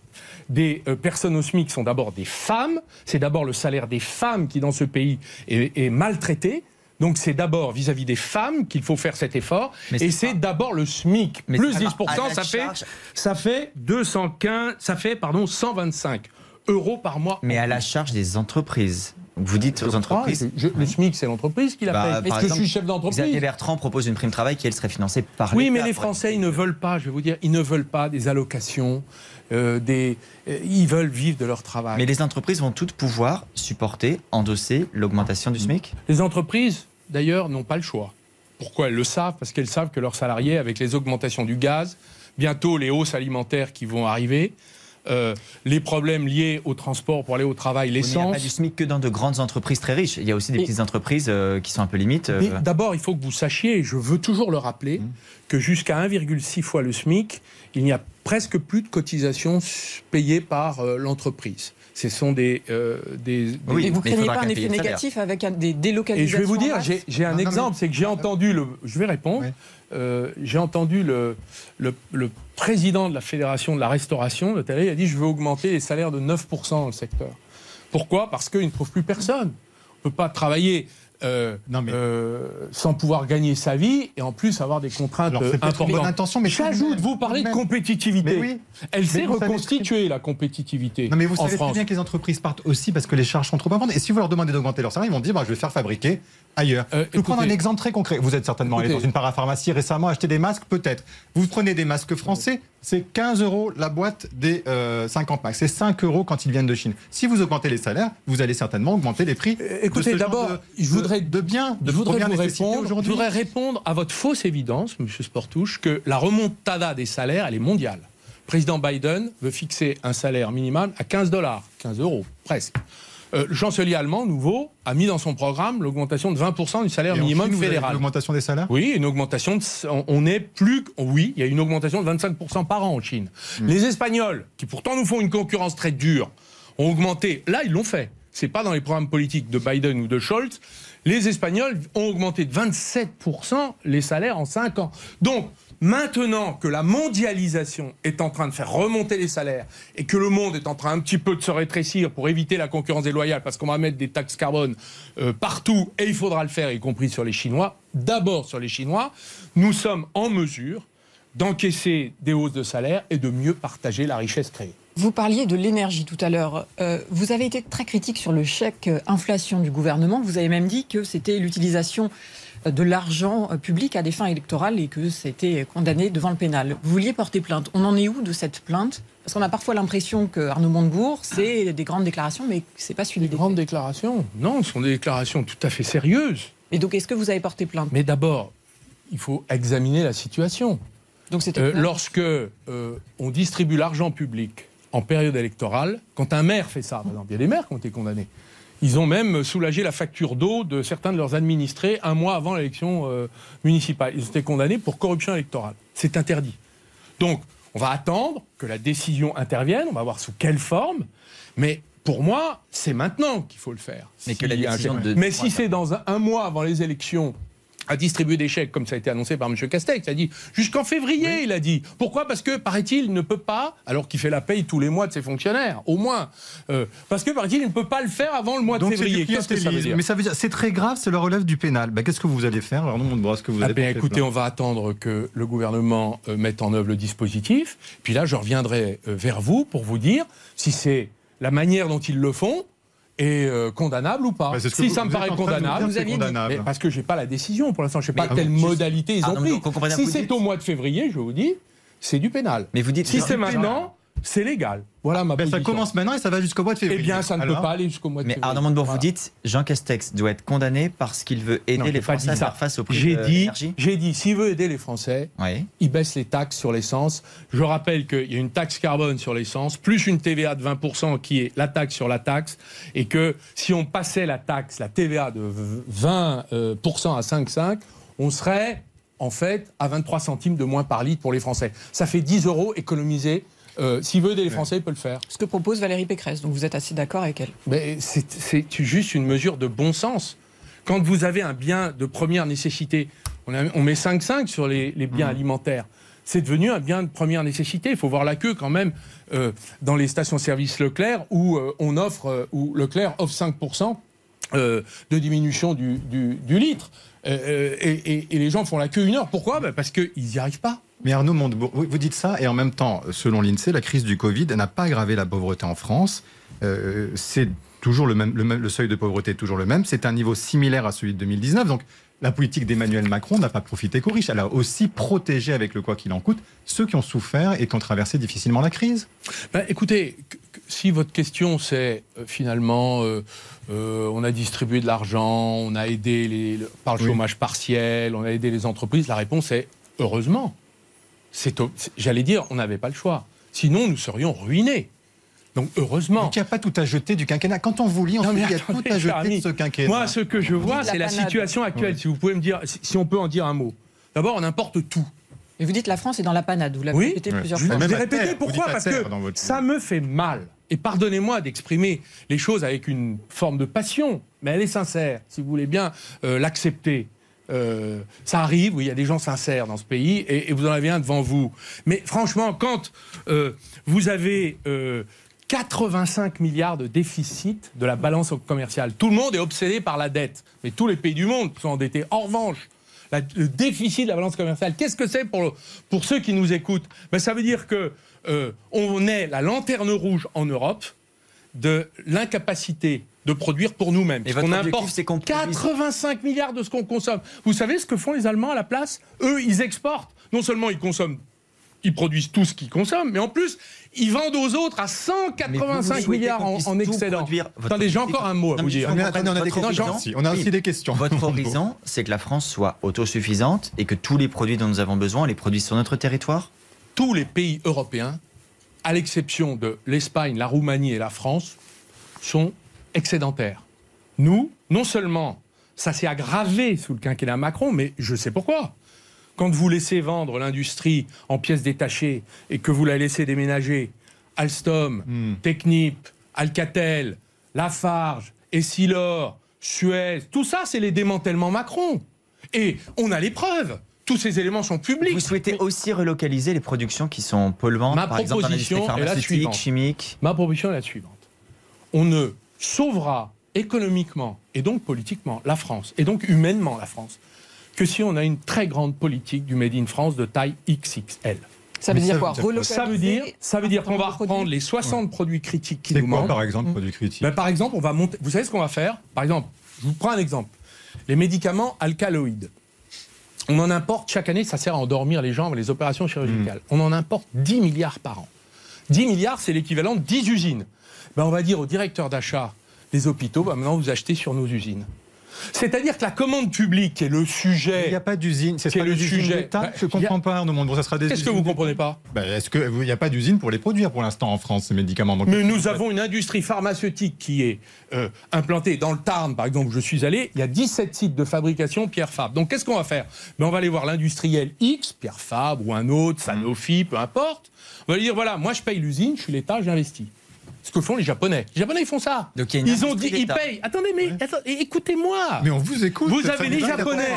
des euh, personnes au SMIC sont d'abord des femmes. C'est d'abord le salaire des femmes qui, dans ce pays, est, est maltraité. Donc c'est d'abord vis-à-vis des femmes qu'il faut faire cet effort. Mais et c'est d'abord le SMIC. Mais Plus c'est 10%, pas à la ça fait, charge. ça fait 215, ça fait, pardon, 125 euros par mois. Mais à la charge des entreprises. Vous dites aux entreprises. Je- je- le SMIC, c'est l'entreprise qui l'a Bah, Parce que je exemple, suis chef d'entreprise. Xavier Bertrand propose une prime travail qui, elle, serait financée par Oui, mais les Français, ils ne veulent pas, je vais vous dire, ils ne veulent pas des allocations, euh, des, euh, ils veulent vivre de leur travail. Mais les entreprises vont toutes pouvoir supporter, endosser l'augmentation du SMIC? Les entreprises, d'ailleurs, n'ont pas le choix. Pourquoi elles le savent? Parce qu'elles savent que leurs salariés, avec les augmentations du gaz, bientôt les hausses alimentaires qui vont arriver, euh, les problèmes liés au transport pour aller au travail, Il n'y a l'essence. pas du SMIC que dans de grandes entreprises très riches. Il y a aussi des Et- petites entreprises euh, qui sont un peu limites. euh, Mais d'abord, il faut que vous sachiez, et je veux toujours le rappeler, Mmh. que jusqu'à 1,6 fois le SMIC, il n'y a presque plus de cotisations payées par euh, l'entreprise. Ce sont des, euh, des, des- Oui, et vous il craignez pas un effet négatif avec un- des Et délocalisations je vais vous dire, j'ai un Non, exemple, mais- c'est que j'ai entendu le. Je vais répondre. Euh, j'ai entendu le, le, le président de la fédération de la restauration, il a dit je veux augmenter les salaires de 9% dans le secteur. Pourquoi? Parce qu'ils ne trouvent plus personne. On ne peut pas travailler euh, Non, mais- euh, sans pouvoir gagner sa vie et en plus avoir des contraintes Alors, une importantes. bonne intention, mais J'ajoute, vous parlez de compétitivité. Oui. Elle s'est reconstituée, la compétitivité Non mais vous en savez très bien que les entreprises partent aussi parce que les charges sont trop importantes. Et si vous leur demandez d'augmenter leur salaire, ils vont dire bah, je vais faire fabriquer ailleurs. Euh, je vais prendre un exemple très concret. Vous êtes certainement allé dans une parapharmacie récemment acheter des masques, peut-être. Vous prenez des masques français, c'est 15 euros la boîte des euh, 50 masques. C'est 5 euros quand ils viennent de Chine. Si vous augmentez les salaires, vous allez certainement augmenter les prix. Euh, écoutez, d'abord, je voudrais- de, de je voudrais vous répondre, je voudrais répondre à votre fausse évidence, Monsieur Sportouche, que la remontada des salaires, elle est mondiale. Le président Biden veut fixer un salaire minimal à 15 dollars, 15 euros, presque. Euh, le chancelier allemand, nouveau, a mis dans son programme l'augmentation de 20% du salaire Et minimum Chine, fédéral. L'augmentation des salaires Oui, une augmentation. De, on- est plus. Oui, il y a une augmentation de 25% par an en Chine. Hmm. Les Espagnols, qui pourtant nous font une concurrence très dure, ont augmenté. Là, ils l'ont fait. C'est pas dans les programmes politiques de Biden ou de Scholz. Les Espagnols ont augmenté de 27% les salaires en 5 ans. Donc, maintenant que la mondialisation est en train de faire remonter les salaires et que le monde est en train un petit peu de se rétrécir pour éviter la concurrence déloyale, parce qu'on va mettre des taxes carbone euh, partout et il faudra le faire, y compris sur les Chinois, d'abord sur les Chinois, nous sommes en mesure d'encaisser des hausses de salaire et de mieux partager la richesse créée. Vous parliez de l'énergie tout à l'heure. Euh, vous avez été très critique sur le chèque euh, inflation du gouvernement. Vous avez même dit que c'était l'utilisation de l'argent euh, public à des fins électorales et que c'était condamné devant le pénal. Vous vouliez porter plainte. On en est où de cette plainte? Parce qu'on a parfois l'impression que Arnaud Montebourg, c'est des grandes déclarations, mais c'est pas suivi Des des grandes faits. déclarations? Non, ce sont des déclarations tout à fait sérieuses. Et donc, est-ce que vous avez porté plainte? Mais d'abord, il faut examiner la situation. Donc, Euh, lorsque euh, on distribue l'argent public en période électorale, quand un maire fait ça, par exemple, il y a des maires qui ont été condamnés. Ils ont même soulagé la facture d'eau de certains de leurs administrés un mois avant l'élection euh, municipale. Ils ont été condamnés pour corruption électorale. C'est interdit. Donc, on va attendre que la décision intervienne, on va voir sous quelle forme, mais pour moi, c'est maintenant qu'il faut le faire. Mais que Si- la décision de- mais si c'est dans un, un mois avant les élections à distribuer des chèques, comme ça a été annoncé par M. Castex, il a dit jusqu'en février, il a dit. Pourquoi? Parce que, paraît-il, il ne peut pas, alors qu'il fait la paye tous les mois de ses fonctionnaires, au moins, euh, parce que, paraît-il, il ne peut pas le faire avant le mois de Donc février. Qu'est-ce que ça veut clientélisme. dire? Mais ça veut dire c'est très grave, c'est le relève du pénal. Bah, Qu'est-ce que vous allez faire Alors, non, est-ce que vous Ah allez ben, écoutez, on va attendre que le gouvernement euh, mette en œuvre le dispositif. Puis là, je reviendrai euh, vers vous pour vous dire si c'est la manière dont ils le font est euh, condamnable ou pas. Bah, si vous- ça me vous paraît condamnable, c'est aviez dit- condamnable. mais parce que j'ai pas la décision pour l'instant, je sais pas Mais- quelle Ah, modalité ils Ah, ont non, pris. donc, Si vous c'est dites- au mois de février, je vous dis, c'est du pénal. Mais vous dites Si c'est maintenant, c'est légal. Voilà ma Ben, ça commence maintenant et ça va jusqu'au mois de Eh février. bien, ça ne Alors peut pas aller jusqu'au mois de Mais février. Arnaud Montebourg, Voilà. vous dites Jean Castex doit être condamné parce qu'il veut aider Non, les Français à faire face au prix J'ai de dit, l'énergie j'ai dit, s'il veut aider les Français, Oui. il baisse les taxes sur l'essence. Je rappelle qu'il y a une taxe carbone sur l'essence, plus une TVA de 20% qui est la taxe sur la taxe, et que si on passait la taxe, la TVA de 20% à 5,5, on serait en fait à 23 centimes de moins par litre pour les Français. Ça fait 10 euros économisés. Euh, S'il veut aider les Français, il peut le faire. Ce que propose Valérie Pécresse. Donc, vous êtes assez d'accord avec elle. Mais c'est juste une mesure de bon sens. Quand vous avez un bien de première nécessité, on, a- on met 5,5 sur les, les biens alimentaires. C'est devenu un bien de première nécessité. Il faut voir la queue quand même euh, dans les stations-service Leclerc où euh, on offre, euh, où Leclerc offre 5% euh, de diminution du, du- du litre. Euh, euh, et, et- et les gens font la queue une heure. Pourquoi? Ben Parce qu'ils n'y arrivent pas. Mais Arnaud Montebourg, vous dites ça, et en même temps, selon l'INSEE, la crise du Covid n'a pas aggravé la pauvreté en France. euh, c'est toujours le même, le même, le seuil de pauvreté est toujours le même. C'est un niveau similaire à celui de 2019. Donc, la politique d'Emmanuel Macron n'a pas profité qu'aux riches. Elle a aussi protégé avec le quoi qu'il en coûte ceux qui ont souffert et qui ont traversé difficilement la crise. Ben, écoutez, si votre question c'est euh, finalement, euh, euh, on a distribué de l'argent, on a aidé les, le- par le Oui. chômage partiel, on a aidé les entreprises, la réponse est heureusement. C'est, j'allais dire, on n'avait pas le choix. Sinon, nous serions ruinés. Donc heureusement. Donc, il n'y a pas tout à jeter du quinquennat. Quand on vous lit, on se dit il y a tout à jeter ami. de ce quinquennat. Moi, ce que je vois, la c'est la situation actuelle. Ouais. Si vous pouvez me dire, si- si on peut en dire un mot. D'abord, on importe tout. Et vous dites la France est dans la panade. Vous l'avez Oui. répété plusieurs Je Je fois. même l'ai répété pourquoi Parce que ça me fait mal. Et pardonnez-moi d'exprimer les choses avec une forme de passion, mais elle est sincère, si vous voulez bien euh, l'accepter. Euh, ça arrive, oui, il y a des gens sincères dans ce pays, et, et vous en avez un devant vous. Mais franchement, quand euh, vous avez euh, 85 milliards de déficit de la balance commerciale, tout le monde est obsédé par la dette, mais tous les pays du monde sont endettés. En revanche, la- le déficit de la balance commerciale, qu'est-ce que c'est pour, le- pour ceux qui nous écoutent? Ben, Ça veut dire que euh, on est la lanterne rouge en Europe de l'incapacité de produire pour nous-mêmes. Et objectif, importe c'est qu'on produise- 85 milliards de ce qu'on consomme. Vous savez ce que font les Allemands à la place? Eux, ils exportent. Non seulement ils consomment, ils produisent tout ce qu'ils consomment, mais en plus, ils vendent aux autres à Mais vous, 185 vous souhaitez milliards en, excédent. produire. Votre Attendez, j'ai encore un mot à Non, vous dire. On a, comprends attendez, on a des votre questions horizon. aussi. On a Oui. aussi des questions. Votre horizon, c'est que la France soit autosuffisante et que tous les produits dont nous avons besoin, on les produise sur notre territoire? Tous les pays européens, à l'exception de l'Espagne, la Roumanie et la France, sont excédentaires. Nous, non seulement ça s'est aggravé sous le quinquennat Macron, mais je sais pourquoi. Quand vous laissez vendre l'industrie en pièces détachées et que vous la laissez déménager, Alstom, Hmm. Technip, Alcatel, Lafarge, Essilor, Suez, tout ça, c'est les démantèlements Macron. Et on a les preuves. Tous ces éléments sont publics. Vous souhaitez aussi relocaliser les productions qui sont polluantes, Ma par exemple dans l'industrie pharmaceutique, chimique Ma proposition est la suivante. On ne sauvera économiquement et donc politiquement la France, et donc humainement la France, que si on a une très grande politique du Made in France de taille XXL. Ça veut Mais dire ça quoi veut dire Ça veut dire, ça veut dire qu'on va reprendre produits? les 60 produits critiques qui C'est nous quoi, manquent. par exemple, produit critique Ben, par exemple, on va monter. Vous savez ce qu'on va faire? Par exemple, je vous prends un exemple. Les médicaments alcaloïdes. On en importe chaque année, ça sert à endormir les gens, les opérations chirurgicales. On en importe 10 milliards par an. 10 milliards, c'est l'équivalent de 10 usines. Ben, on va dire au directeur d'achat des hôpitaux, ben, maintenant vous achetez sur nos usines. C'est-à-dire que la commande publique est le Il n'y sujet. a pas d'usine. C'est pas le sujet d'État Bah, Je y a- comprends pas, Arnaud Montebourg. Ça sera des Qu'est-ce que vous d'État. comprenez pas? Ben, Est-ce qu'il n'y a pas d'usine pour les produire pour l'instant en France, ces médicaments? Donc, Mais nous avons une industrie pharmaceutique qui est euh, implantée dans le Tarn, par exemple, où je suis allé. Il y a 17 sites de fabrication Pierre Fabre. Donc qu'est-ce qu'on va faire? Ben, On va aller voir l'industriel X, Pierre Fabre ou un autre, Sanofi, peu importe. On va lui dire voilà, moi je paye l'usine, je suis l'État, j'investis. Ce que font les Japonais. Les Japonais, ils font ça. Donc, il ils ont dit, ils payent. Attendez, mais écoutez-moi. Mais on vous écoute. Vous avez les. Japonais,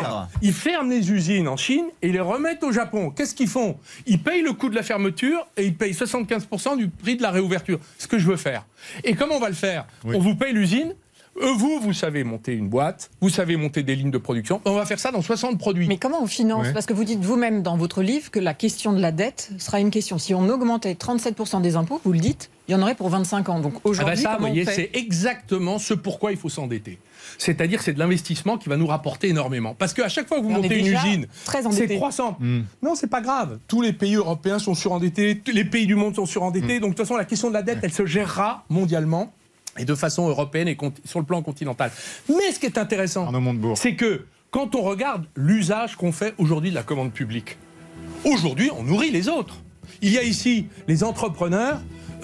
ils ferment les usines en Chine et les remettent au Japon. Qu'est-ce qu'ils font? Ils payent le coût de la fermeture et ils payent 75% du prix de la réouverture. Ce que je veux faire. Et comment on va le faire? Oui. On vous paye l'usine. euh, Vous, vous savez monter une boîte, vous savez monter des lignes de production. On va faire ça dans 60 produits. Mais comment on finance? Ouais. Parce que vous dites vous-même dans votre livre que la question de la dette sera une question. Si on augmentait 37% des impôts, vous le dites, il y en aurait pour 25 ans. Donc Ah bah aujourd'hui, voyez, fait c'est exactement ce pourquoi il faut s'endetter. C'est-à-dire c'est de l'investissement qui va nous rapporter énormément. Parce qu'à chaque fois que vous On montez une usine, c'est endetté. croissant. Hmm. Non, c'est pas grave. Tous les pays européens sont surendettés, tous les pays du monde sont surendettés. Donc de toute façon, la question de la dette, elle se gérera mondialement et de façon européenne et sur le plan continental. Mais ce qui est intéressant, c'est que quand on regarde l'usage qu'on fait aujourd'hui de la commande publique, aujourd'hui, on nourrit les autres. Il y a ici les entrepreneurs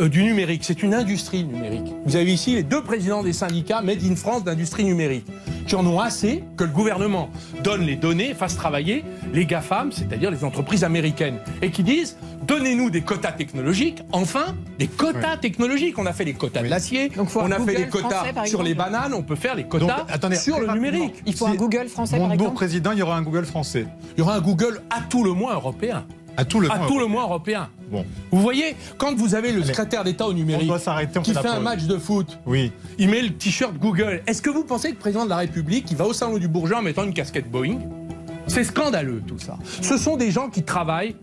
du numérique. C'est une industrie numérique. Vous avez ici les deux présidents des syndicats Made in France d'industrie numérique qui en ont assez que le gouvernement donne les données, fasse travailler les GAFAM, c'est-à-dire les entreprises américaines, et qui disent donnez-nous des quotas technologiques, enfin des quotas technologiques. On a fait les quotas Oui. de l'acier, on a fait les quotas français, par sur les bananes, on peut faire les quotas Donc, attendez, sur le numérique. Il faut un Google français, par Montebourg exemple président, il y aura un Google français. Il y aura un Google à tout le moins européen. À tout le À tout le européen. Bon, Vous voyez, quand vous avez le secrétaire d'État au numérique on qui fait un match de foot, Oui. il met le t-shirt Google. Est-ce que vous pensez que le président de la République, il va au salon du Bourgeois en mettant une casquette Boeing? C'est scandaleux tout ça. Ce sont des gens qui travaillent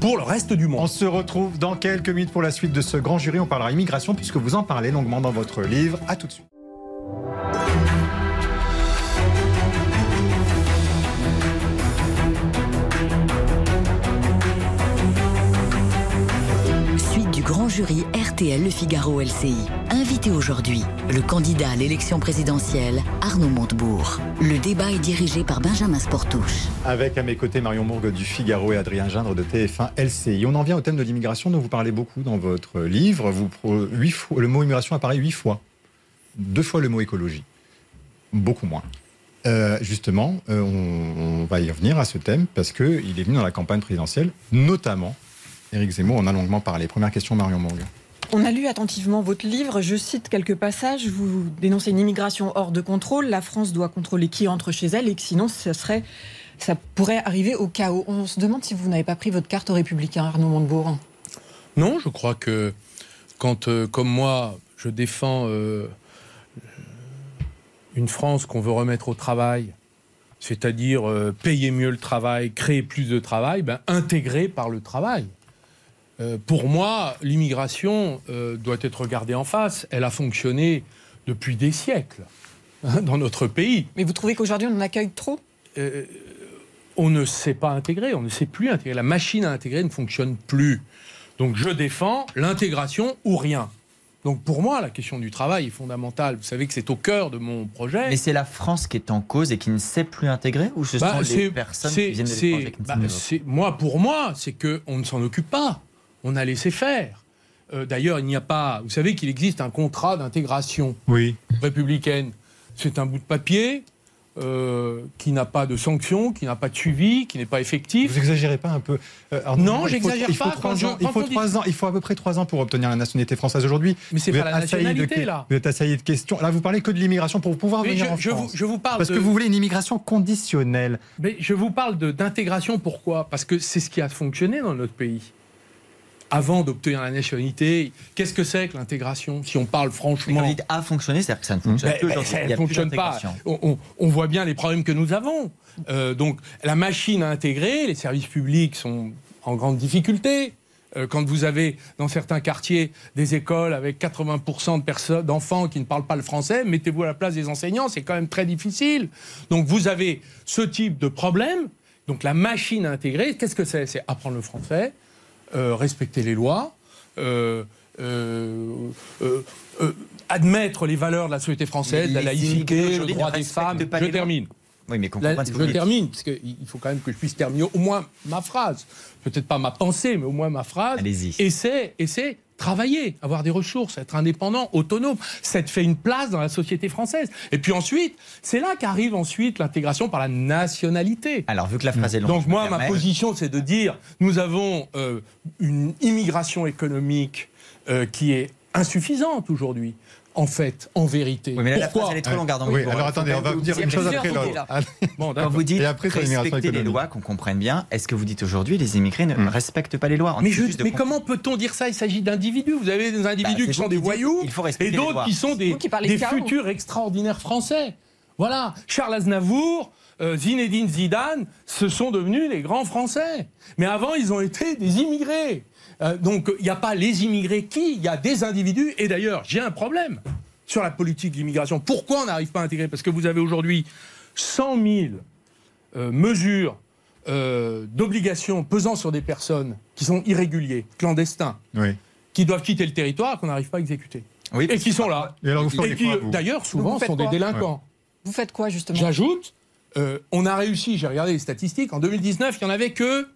pour le reste du monde. On se retrouve dans quelques minutes pour la suite de ce grand jury. On parlera immigration puisque vous en parlez longuement dans votre livre. À tout de suite. Jury RTL Le Figaro LCI. Invité aujourd'hui, le candidat à l'élection présidentielle, Arnaud Montebourg. Le débat est dirigé par Benjamin Sportouche. Avec à mes côtés Marion Mourgue du Figaro et Adrien Gindre de TF1 LCI. On en vient au thème de l'immigration dont vous parlez beaucoup dans votre livre. Vous, le mot immigration apparaît huit fois. Deux fois le mot écologie. Beaucoup moins. Euh, justement, euh, on, on va y revenir à ce thème parce qu'il est venu dans la campagne présidentielle, notamment. Éric Zemmour en a longuement parlé. Première question, Marion Mourgue. On a lu attentivement votre livre. Je cite quelques passages. Vous dénoncez une immigration hors de contrôle. La France doit contrôler qui entre chez elle et que sinon, ça, serait, ça pourrait arriver au chaos. On se demande si vous n'avez pas pris votre carte aux Républicains, Arnaud Montebourg. Non, je crois que quand, euh, comme moi, je défends euh, une France qu'on veut remettre au travail, c'est-à-dire euh, payer mieux le travail, créer plus de travail, ben, intégrer par le travail. Euh, pour moi, l'immigration euh, doit être regardée en face. Elle a fonctionné depuis des siècles hein, dans notre pays. Mais vous trouvez qu'aujourd'hui, on en accueille trop? Euh, on ne sait pas intégrer, on ne sait plus intégrer. La machine à intégrer ne fonctionne plus. Donc je défends l'intégration ou rien. Donc pour moi, la question du travail est fondamentale. Vous savez que c'est au cœur de mon projet. Mais c'est la France qui est en cause et qui ne sait plus intégrer Ou ce Bah, sont les c'est- personnes qui viennent de l'étranger bah, Moi, pour moi, c'est qu'on ne s'en occupe pas. On a laissé faire. Euh, D'ailleurs, il n'y a pas. Vous savez qu'il existe un contrat d'intégration Oui. républicaine. C'est un bout de papier euh, qui n'a pas de sanction, qui n'a pas de suivi, qui n'est pas effectif. Vous exagérez pas un peu Euh, Arnaud Non, j'exagère faut pas. Quand Il faut dit- trois ans. Il faut à peu près trois ans pour obtenir la nationalité française aujourd'hui. Mais c'est pas la de nationalité, que- là. Vous êtes assailli de questions. Là, vous parlez que de l'immigration pour pouvoir Mais venir je, en je vous, France. je vous parle Parce de, que vous voulez une immigration conditionnelle. mais je vous parle de- d'intégration. Pourquoi? Parce que c'est ce qui a fonctionné dans notre pays. Avant d'obtenir la nationalité, qu'est-ce que c'est que l'intégration Si on parle franchement, quand a fonctionné, c'est-à-dire que ça ne fonctionne Ben, plus ben, ça ne fonctionne pas. On, on- on voit bien les problèmes que nous avons. Euh, donc la machine à intégrer, les services publics sont en grande difficulté. Euh, quand vous avez dans certains quartiers des écoles avec 80% de personnes, d'enfants qui ne parlent pas le français, mettez-vous à la place des enseignants, c'est quand même très difficile. Donc vous avez ce type de problème. Donc la machine à intégrer, qu'est-ce que c'est? C'est apprendre le français, respecter les lois, euh, euh, euh, euh, admettre les valeurs de la société française, la laïcité, le droit des femmes. Je termine. Oui, mais vous je termine, parce qu'il faut quand même que je puisse terminer au moins ma phrase. Peut-être pas ma pensée, mais au moins ma phrase. Allez-y. Et c'est travailler, avoir des ressources, être indépendant, autonome. Ça te fait une place dans la société française. Et puis ensuite, c'est là qu'arrive ensuite l'intégration par la nationalité. Alors, vu que la phrase est longue. Donc moi, ma position, c'est de dire, nous avons euh, une immigration économique euh, qui est insuffisante aujourd'hui. En fait, en vérité. Oui, mais là, la Pourquoi phrase, elle est trop longue, Arnaud Oui, alors faut attendez, on va vous dire une chose après l'autre. Bon, Quand vous dites Et après, respecter les lois, qu'on comprenne bien, est-ce que vous dites aujourd'hui les immigrés ne Mm. respectent pas les lois? On Mais, je- comment peut-on dire ça? Il s'agit d'individus. Vous avez des individus Bah, qui sont des voyous il faut et respecter les lois. d'autres qui sont des, qui futurs extraordinaires français. Voilà, Charles Aznavour, euh, Zinedine Zidane, ce sont devenus les grands Français. Mais avant, ils ont été des immigrés. Euh, donc, il n'y a pas les immigrés qui, il y a des individus. Et d'ailleurs, j'ai un problème sur la politique d'immigration. Pourquoi on n'arrive pas à intégrer? Parce que vous avez aujourd'hui 100 000 euh, mesures euh, d'obligations pesant sur des personnes qui sont irréguliers, clandestins, Oui. qui doivent quitter le territoire qu'on n'arrive pas à exécuter. Oui, Et qui sont là. Et alors, vous feriez Et qui, d'ailleurs, souvent, sont des délinquants. Vous faites quoi, justement? J'ajoute, euh, on a réussi, j'ai regardé les statistiques, en 2019, il n'y en avait que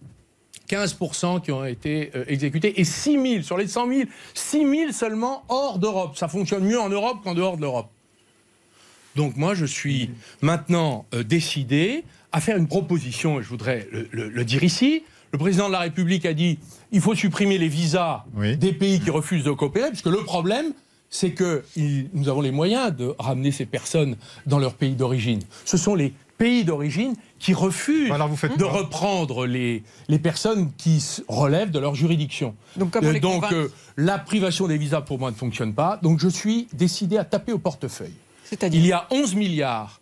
15% qui ont été euh, exécutés et 6 000 sur les 100 000, 6 000 seulement hors d'Europe. Ça fonctionne mieux en Europe qu'en dehors de l'Europe. Donc moi, je suis maintenant euh, décidé à faire une proposition, et je voudrais le, le- le dire ici. Le président de la République a dit il faut supprimer les visas Oui. des pays qui refusent de coopérer, puisque le problème, c'est que il- nous avons les moyens de ramener ces personnes dans leur pays d'origine. Ce sont les pays d'origine qui refusent Alors, vous faites de quoi reprendre les, les personnes qui relèvent de leur juridiction. Donc, Euh, donc euh, la privation des visas pour moi ne fonctionne pas. Donc je suis décidé à taper au portefeuille. C'est-à-dire Il y a 11 milliards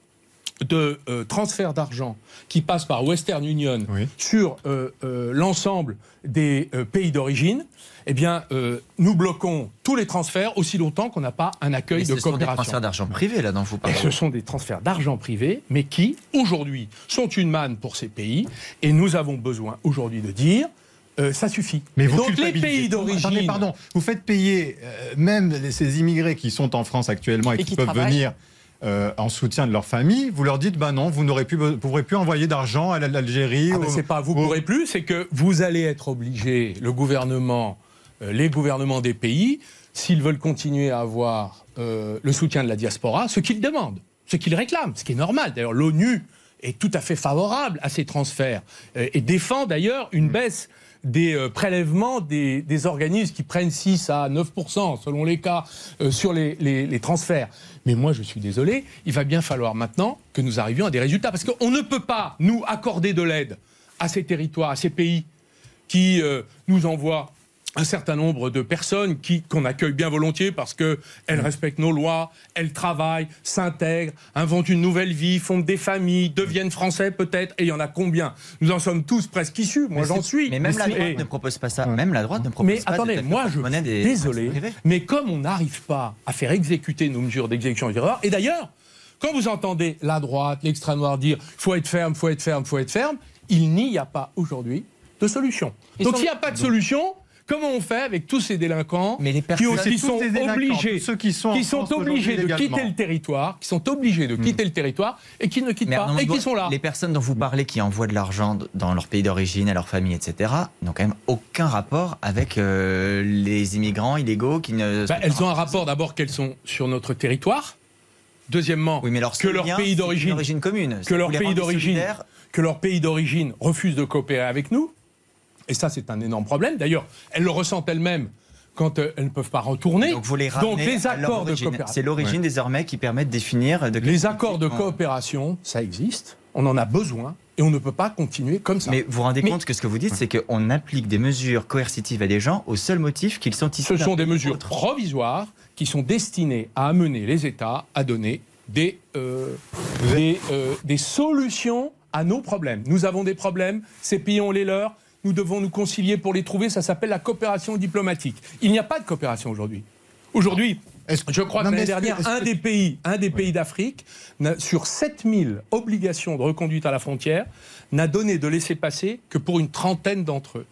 de euh, transfert d'argent qui passe par Western Union Oui. sur euh, euh, l'ensemble des euh, pays d'origine, eh bien, euh, nous bloquons tous les transferts aussi longtemps qu'on n'a pas un accueil Mais de ce sont des coopération. transferts d'argent privé là dont vous Et parlez. ce sont des transferts d'argent privé, mais qui, aujourd'hui, sont une manne pour ces pays. Et nous avons besoin, aujourd'hui, de dire, euh, ça suffit. Mais vous Donc les pays d'origine... pardon, vous faites payer euh, même ces immigrés qui sont en France actuellement et, Et qui, qui peuvent travaillent. venir euh, en soutien de leur famille. Vous leur dites, bah non, vous n'aurez plus, pourrez plus envoyer d'argent à l'Algérie. Ah ben, c'est pas vous ou- pourrez plus, c'est que vous allez être obligé, le gouvernement, euh, les gouvernements des pays, s'ils veulent continuer à avoir euh, le soutien de la diaspora, ce qu'ils demandent, ce qu'ils réclament, ce qui est normal. D'ailleurs, l'ONU est tout à fait favorable à ces transferts et défend d'ailleurs une baisse des prélèvements des, des organismes qui prennent 6 à 9% selon les cas euh, sur les, les- les transferts. Mais moi, je suis désolé, il va bien falloir maintenant que nous arrivions à des résultats. Parce qu'on ne peut pas, nous, accorder de l'aide à ces territoires, à ces pays qui euh, nous envoient un certain nombre de personnes qui qu'on accueille bien volontiers parce que elles respectent nos lois, elles travaillent, s'intègrent, inventent une nouvelle vie, fondent des familles, deviennent français peut-être. Et il y en a combien? Nous en sommes tous presque issus. Moi, Mais j'en suis. Mais même la Et- droite ne propose pas ça. Même la droite ne propose mais pas. attendez, de moi je monnaie des désolé, mais comme on n'arrive pas à faire exécuter nos mesures d'exécution et d'ailleurs, quand vous entendez la droite, l'extrême droite dire faut être ferme, faut être ferme, faut être ferme, il n'y a pas aujourd'hui de solution. Et Donc s'il n'y a pas de solution, comment on fait avec tous ces délinquants Mais les qui, sont obligés, ceux qui sont qui sont obligés de quitter le territoire, qui sont obligés de quitter le territoire et qui ne quittent Mais pas et qui sont là. Les personnes dont vous parlez qui envoient de l'argent dans leur pays d'origine, à leur famille, etc., n'ont quand même aucun rapport avec euh, les immigrants illégaux qui ne. Bah, elles ont un rapport d'abord qu'elles sont sur notre territoire. Deuxièmement, Oui, mais leur que leur lien, pays d'origine une origine commune. que leur pays d'origine que leur pays d'origine refuse de coopérer avec nous. Et ça, c'est un énorme problème. D'ailleurs, elles le ressentent elles-mêmes quand euh, elles ne peuvent pas retourner. Donc vous les ramenez Donc, les accords de coopération. C'est l'origine désormais qui permet de définir. De Les accords de coopération, ça existe. On en a besoin et on ne peut pas continuer comme ça. Mais vous vous rendez Mais- compte que ce que vous dites, c'est qu'on applique des mesures coercitives à des gens au seul motif qu'ils sont issus Ce sont des mesures autre. provisoires qui sont destinées à amener les États à donner des, euh, des, euh, des solutions à nos problèmes. Nous avons des problèmes, ces pays ont les leurs, nous devons nous concilier pour les trouver, ça s'appelle la coopération diplomatique. Il n'y a pas de coopération aujourd'hui. Aujourd'hui, je crois Non, que l'année dernière, un des pays, un des pays d'Afrique, sur 7000 obligations de reconduite à la frontière, n'a donné de laisser-passer que pour une trentaine d'entre eux.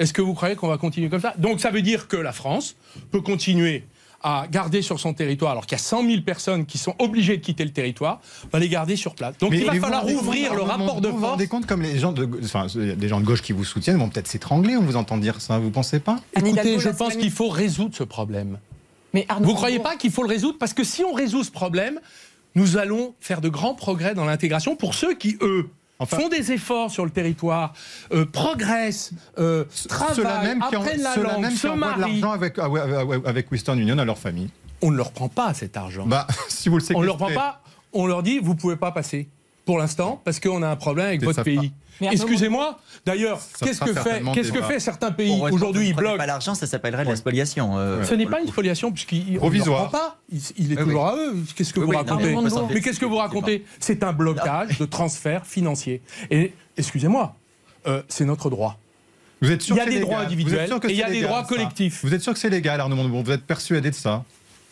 Est-ce que vous croyez qu'on va continuer comme ça? Donc ça veut dire que la France peut continuer à garder sur son territoire, alors qu'il y a 100 000 personnes qui sont obligées de quitter le territoire, va les garder sur place. Donc il va falloir ouvrir le rapport de Montebourg, Vous vous force. rendez compte comme les gens de, enfin, des gens de gauche qui vous soutiennent vont peut-être s'étrangler, on vous entend dire ça, vous pensez pas? Écoutez, je pense qu'il faut résoudre ce problème. Mais Arnaud Vous ne croyez pas qu'il faut le résoudre? Parce que si on résout ce problème, nous allons faire de grands progrès dans l'intégration pour ceux qui, eux, Enfin- font des efforts sur le territoire, euh, progressent, euh, travaillent, même qui en- apprennent la langue, même se marient. l'argent avec, ah ah avec Western Union à leur famille. On ne leur prend pas cet argent. Bah, si vous le on ne leur prend pas, on leur dit vous pouvez pas passer pour l'instant parce qu'on a un problème avec votre pays. Excusez-moi. D'ailleurs, qu'est-ce que fait qu'est-ce que fait certains pays aujourd'hui Ils bloquent. pas l'argent, ça s'appellerait de Ouais. la spoliation. euh, Ce n'est pas une spoliation puisqu'il ne Provisoire. prend pas. Il, il est Oui, toujours oui. à eux. Qu'est-ce que Oui, vous oui, racontez non, mais Mais qu'est-ce que vous racontez C'est un blocage de transfert financier. Et excusez-moi, euh, c'est notre droit. Vous êtes sûr Il y a que des droits individuels et il y a des droits collectifs. Vous êtes sûr que c'est légal, Arnaud Montebourg Vous êtes persuadé de ça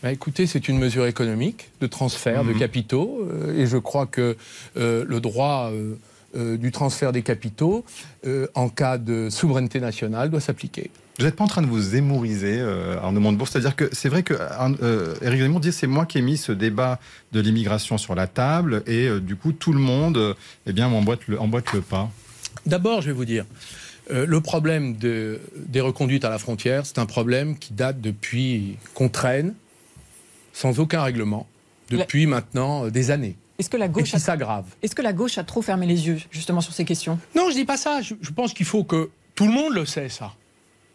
Bah, écoutez, c'est une mesure économique de transfert de Mhm. capitaux euh, et je crois que euh, le droit euh, du transfert des capitaux en cas de souveraineté nationale doit s'appliquer. Vous n'êtes pas en train de vous émouriser, euh, Arnaud Montebourg C'est-à-dire que c'est vrai que euh, Éric Zemmour dit c'est moi qui ai mis ce débat de l'immigration sur la table et euh, du coup tout le monde eh bien, emboîte, le, emboîte le pas. D'abord, je vais vous dire, le problème de- des reconduites à la frontière, c'est un problème qui date depuis qu'on traîne, sans aucun règlement, depuis maintenant euh, des années, Est-ce que la gauche a... s'aggrave. Est-ce que la gauche a trop fermé les yeux justement sur ces questions? Non, je dis pas ça. Je, je pense qu'il faut que tout le monde le sait, ça.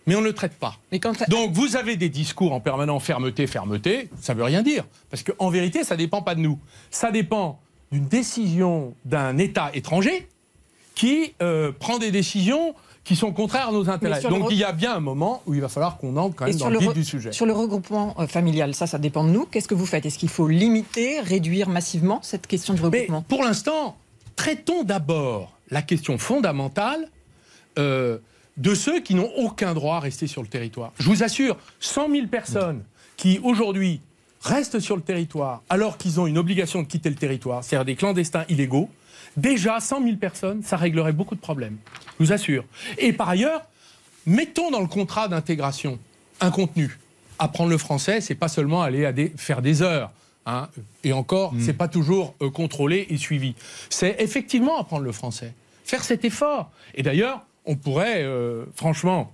Mais on ne le traite pas. Mais quand Donc vous avez des discours en permanent fermeté, fermeté, ça veut rien dire. Parce qu'en vérité, ça dépend pas de nous. Ça dépend d'une décision d'un État étranger qui euh, prend des décisions qui sont contraires à nos intérêts. le Donc il y a bien un moment où il va falloir qu'on entre quand même dans le vif re- du sujet. Sur le regroupement euh, familial, ça, ça dépend de nous. Qu'est-ce que vous faites? Est-ce qu'il faut limiter, réduire massivement cette question du Mais regroupement? pour l'instant, traitons d'abord la question fondamentale euh, de ceux qui n'ont aucun droit à rester sur le territoire. Je vous assure, 100 000 personnes qui aujourd'hui restent sur le territoire alors qu'ils ont une obligation de quitter le territoire, c'est-à-dire des clandestins illégaux, déjà 100 000 personnes, ça réglerait beaucoup de problèmes. Je vous assure. Et par ailleurs, mettons dans le contrat d'intégration un contenu. Apprendre le français, c'est pas seulement aller à des- faire des heures. hein. Et encore, c'est pas toujours euh, contrôlé et suivi. C'est effectivement apprendre le français. Faire cet effort. Et d'ailleurs, on pourrait, euh, franchement,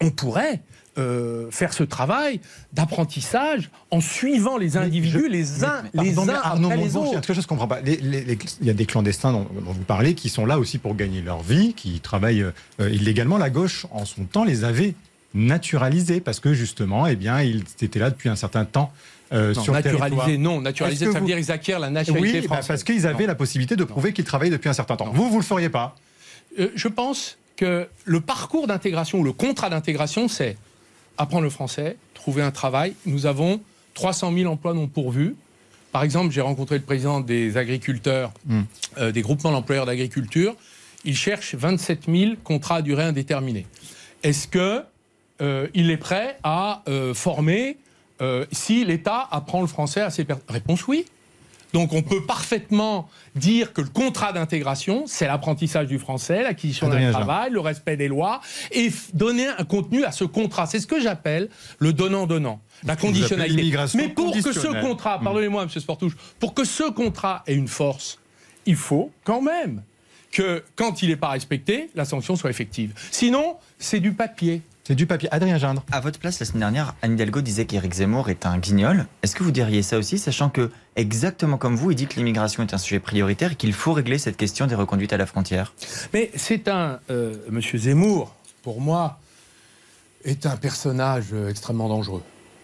on pourrait euh, faire ce travail d'apprentissage en suivant les individus je- les uns, Mais les pardon, uns Arnaud après les Montebourg, il y a autres. quelque chose que je comprends pas. Les- les- les- il y a des clandestins dont, dont vous parlez qui sont là aussi pour gagner leur vie, qui travaillent euh, illégalement. La gauche, en son temps, les avait naturalisés parce que justement, eh bien, ils étaient là depuis un certain temps euh, Non, sur naturaliser, non. Que ça veut vous- dire qu'ils acquièrent la nationalité Oui, bah, française. parce qu'ils avaient Non. la possibilité de prouver qu'ils travaillaient depuis un certain temps. Non. Vous, vous le feriez pas? Euh, je pense que le parcours d'intégration ou le contrat d'intégration, c'est apprendre le français, trouver un travail. Nous avons 300 000 emplois non pourvus. Par exemple, j'ai rencontré le président des agriculteurs, Mm. euh, des groupements d'employeurs d'agriculture. Il cherche 27 000 contrats à durée indéterminée. Est-ce que euh, il est prêt à euh, former si l'État apprend le français à ses personnes? Réponse oui. Donc on peut parfaitement dire que le contrat d'intégration, c'est l'apprentissage du français, l'acquisition d'un travail, le respect des lois, et donner un contenu à ce contrat. C'est ce que j'appelle le donnant-donnant, la conditionnalité. Mais pour que ce contrat, Mm. pardonnez-moi M. Sportouche, pour que ce contrat ait une force, il faut quand même que quand il n'est pas respecté, la sanction soit effective. Sinon, c'est du papier. C'est du papier. Adrien Gindre. À votre place, la semaine dernière, Anne Hidalgo disait qu'Éric Zemmour est un guignol. Est-ce que vous diriez ça aussi, sachant que, exactement comme vous, il dit que l'immigration est un sujet prioritaire et qu'il faut régler cette question des reconduites à la frontière? Mais c'est un. euh, Monsieur Zemmour, pour moi, est un personnage euh, extrêmement dangereux.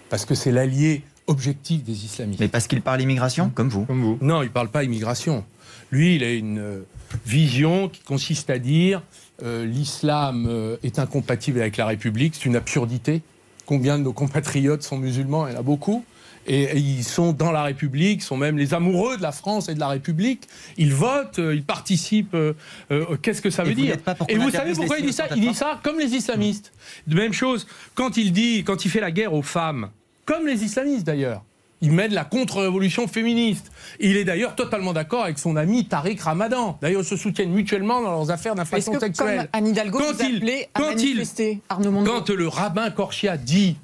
Parce que c'est l'allié objectif des islamistes. Mais parce qu'il parle immigration, comme vous. Comme vous. Non, il ne parle pas immigration. Lui, il a une euh, vision qui consiste à dire euh, l'islam euh, est incompatible avec la République. C'est une absurdité. Combien de nos compatriotes sont musulmans? Il y en a beaucoup. Et, et ils sont dans la République, sont même les amoureux de la France et de la République. Ils votent, euh, ils participent. euh, euh, Qu'est-ce que ça Et veut vous dire? pour Et vous savez pourquoi il dit ça? Il dit ça comme les islamistes. De même chose, quand il dit, quand il fait la guerre aux femmes, comme les islamistes d'ailleurs, il mène la contre-révolution féministe. Il est d'ailleurs totalement d'accord avec son ami Tariq Ramadan. D'ailleurs, ils se soutiennent mutuellement dans leurs affaires d'inflation que, comme sexuelle. Anne Hidalgo, Quand vous il- à quand il- manifester Arnaud Montebourg Quand le rabbin Korchia dit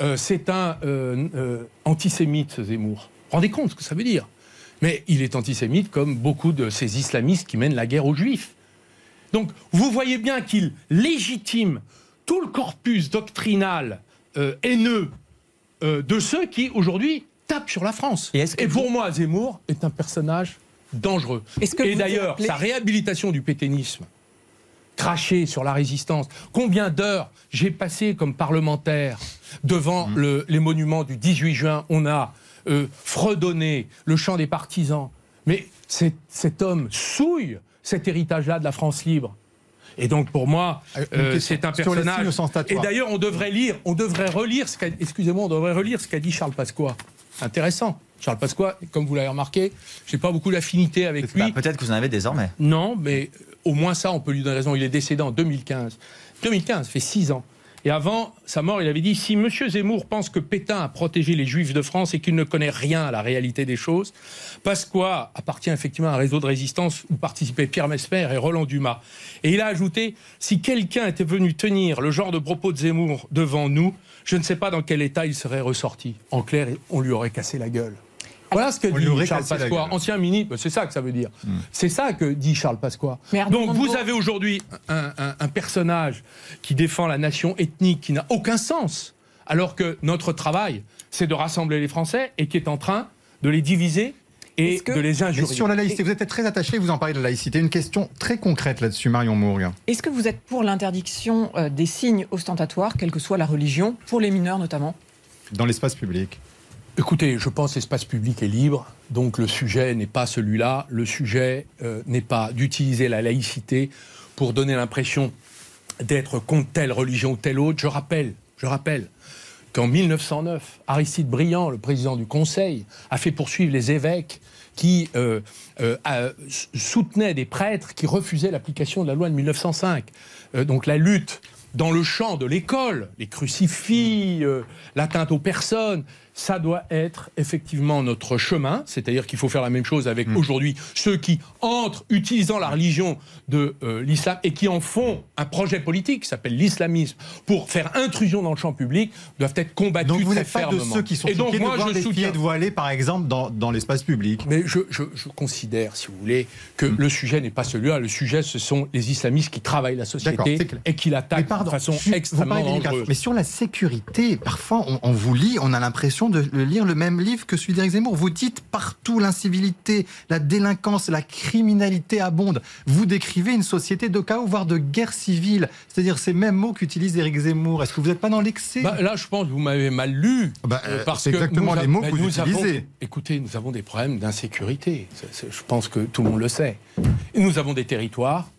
euh, c'est un euh, euh, antisémite, Zemmour, rendez compte ce que ça veut dire? Mais il est antisémite comme beaucoup de ces islamistes qui mènent la guerre aux juifs. Donc vous voyez bien qu'il légitime tout le corpus doctrinal euh, haineux euh, de ceux qui aujourd'hui tapent sur la France. Et pour moi, Zemmour est un personnage dangereux. Que Et d'ailleurs, appelez- sa réhabilitation du pétainisme, cracher sur la résistance. Combien d'heures j'ai passé comme parlementaire devant Mmh. le- les monuments du 18 juin On a euh, fredonné le chant des partisans. Mais cet homme souille cet héritage-là de la France libre. Et donc pour moi, Euh, une euh, c'est un sur les personnage. Et d'ailleurs, on devrait lire, on devrait relire ce qu'a, excusez-moi, on devrait relire ce qu'a dit Charles Pasqua. Intéressant. Charles Pasqua, comme vous l'avez remarqué, j'ai pas beaucoup d'affinité avec lui. Bah, Peut-être que vous en avez désormais. Non, mais au moins ça, on peut lui donner raison. Il est décédé en 2015. 2015, ça fait six ans. Et avant sa mort, il avait dit si M. Zemmour pense que Pétain a protégé les Juifs de France et qu'il ne connaît rien à la réalité des choses, Pasqua appartient effectivement à un réseau de résistance où participaient Pierre Mesmer et Roland Dumas. Et il a ajouté si quelqu'un était venu tenir le genre de propos de Zemmour devant nous, je ne sais pas dans quel état il serait ressorti. En clair, on lui aurait cassé la gueule. Voilà ce que On dit Charles Pasqua, ancien ministre. C'est ça que ça veut dire. C'est ça que dit Charles Pasqua. Donc vous avez aujourd'hui un, un- un personnage qui défend la nation ethnique qui n'a aucun sens, alors que notre travail, c'est de rassembler les Français et qui est en train de les diviser et que- de les Mais injurier. sur la laïcité, vous êtes très attaché, vous en parlez de la laïcité. Une question très concrète là-dessus, Marion Mourgue. Est-ce que vous êtes pour l'interdiction euh, des signes ostentatoires, quelle que soit la religion, pour les mineurs notamment? Dans l'espace public. Écoutez, je pense l'espace public est libre, donc le sujet n'est pas celui-là. Le sujet euh, n'est pas d'utiliser la laïcité pour donner l'impression d'être contre telle religion ou telle autre. Je rappelle, je rappelle qu'en 1909, Aristide Briand, le président du Conseil, a fait poursuivre les évêques qui euh, euh, soutenaient des prêtres qui refusaient l'application de la loi de 1905. Euh, donc la lutte dans le champ de l'école, les crucifix, l'atteinte aux personnes, ça doit être effectivement notre chemin, c'est-à-dire qu'il faut faire la même chose avec aujourd'hui ceux qui entrent utilisant la religion de euh, l'islam et qui en font un projet politique qui s'appelle l'islamisme pour faire intrusion dans le champ public doivent être combattus Donc vous très n'êtes pas de fermement. ceux qui sont et donc moi de je des soutiens voilées, par exemple, dans, dans l'espace public. mais je, je- je considère, si vous voulez, que le sujet n'est pas celui-là. Le sujet, ce sont les islamistes qui travaillent la société et qui l'attaquent de façon extrêmement dangereuse. Mais sur la sécurité, parfois on, on vous lit, on a l'impression de lire le même livre que celui d'Éric Zemmour. Vous dites partout l'incivilité, la délinquance, la criminalité abonde. Vous décrivez une société de chaos, voire de guerre civile. C'est-à-dire ces mêmes mots qu'utilise Éric Zemmour. Est-ce que vous n'êtes pas dans l'excès? Bah, là, je pense que vous m'avez mal lu. Bah, euh, euh, parce c'est que exactement nous les mots bah, que vous nous avons- utilisez. écoutez, nous avons des problèmes d'insécurité. C'est- c'est- je pense que tout le monde le sait. Et nous avons des territoires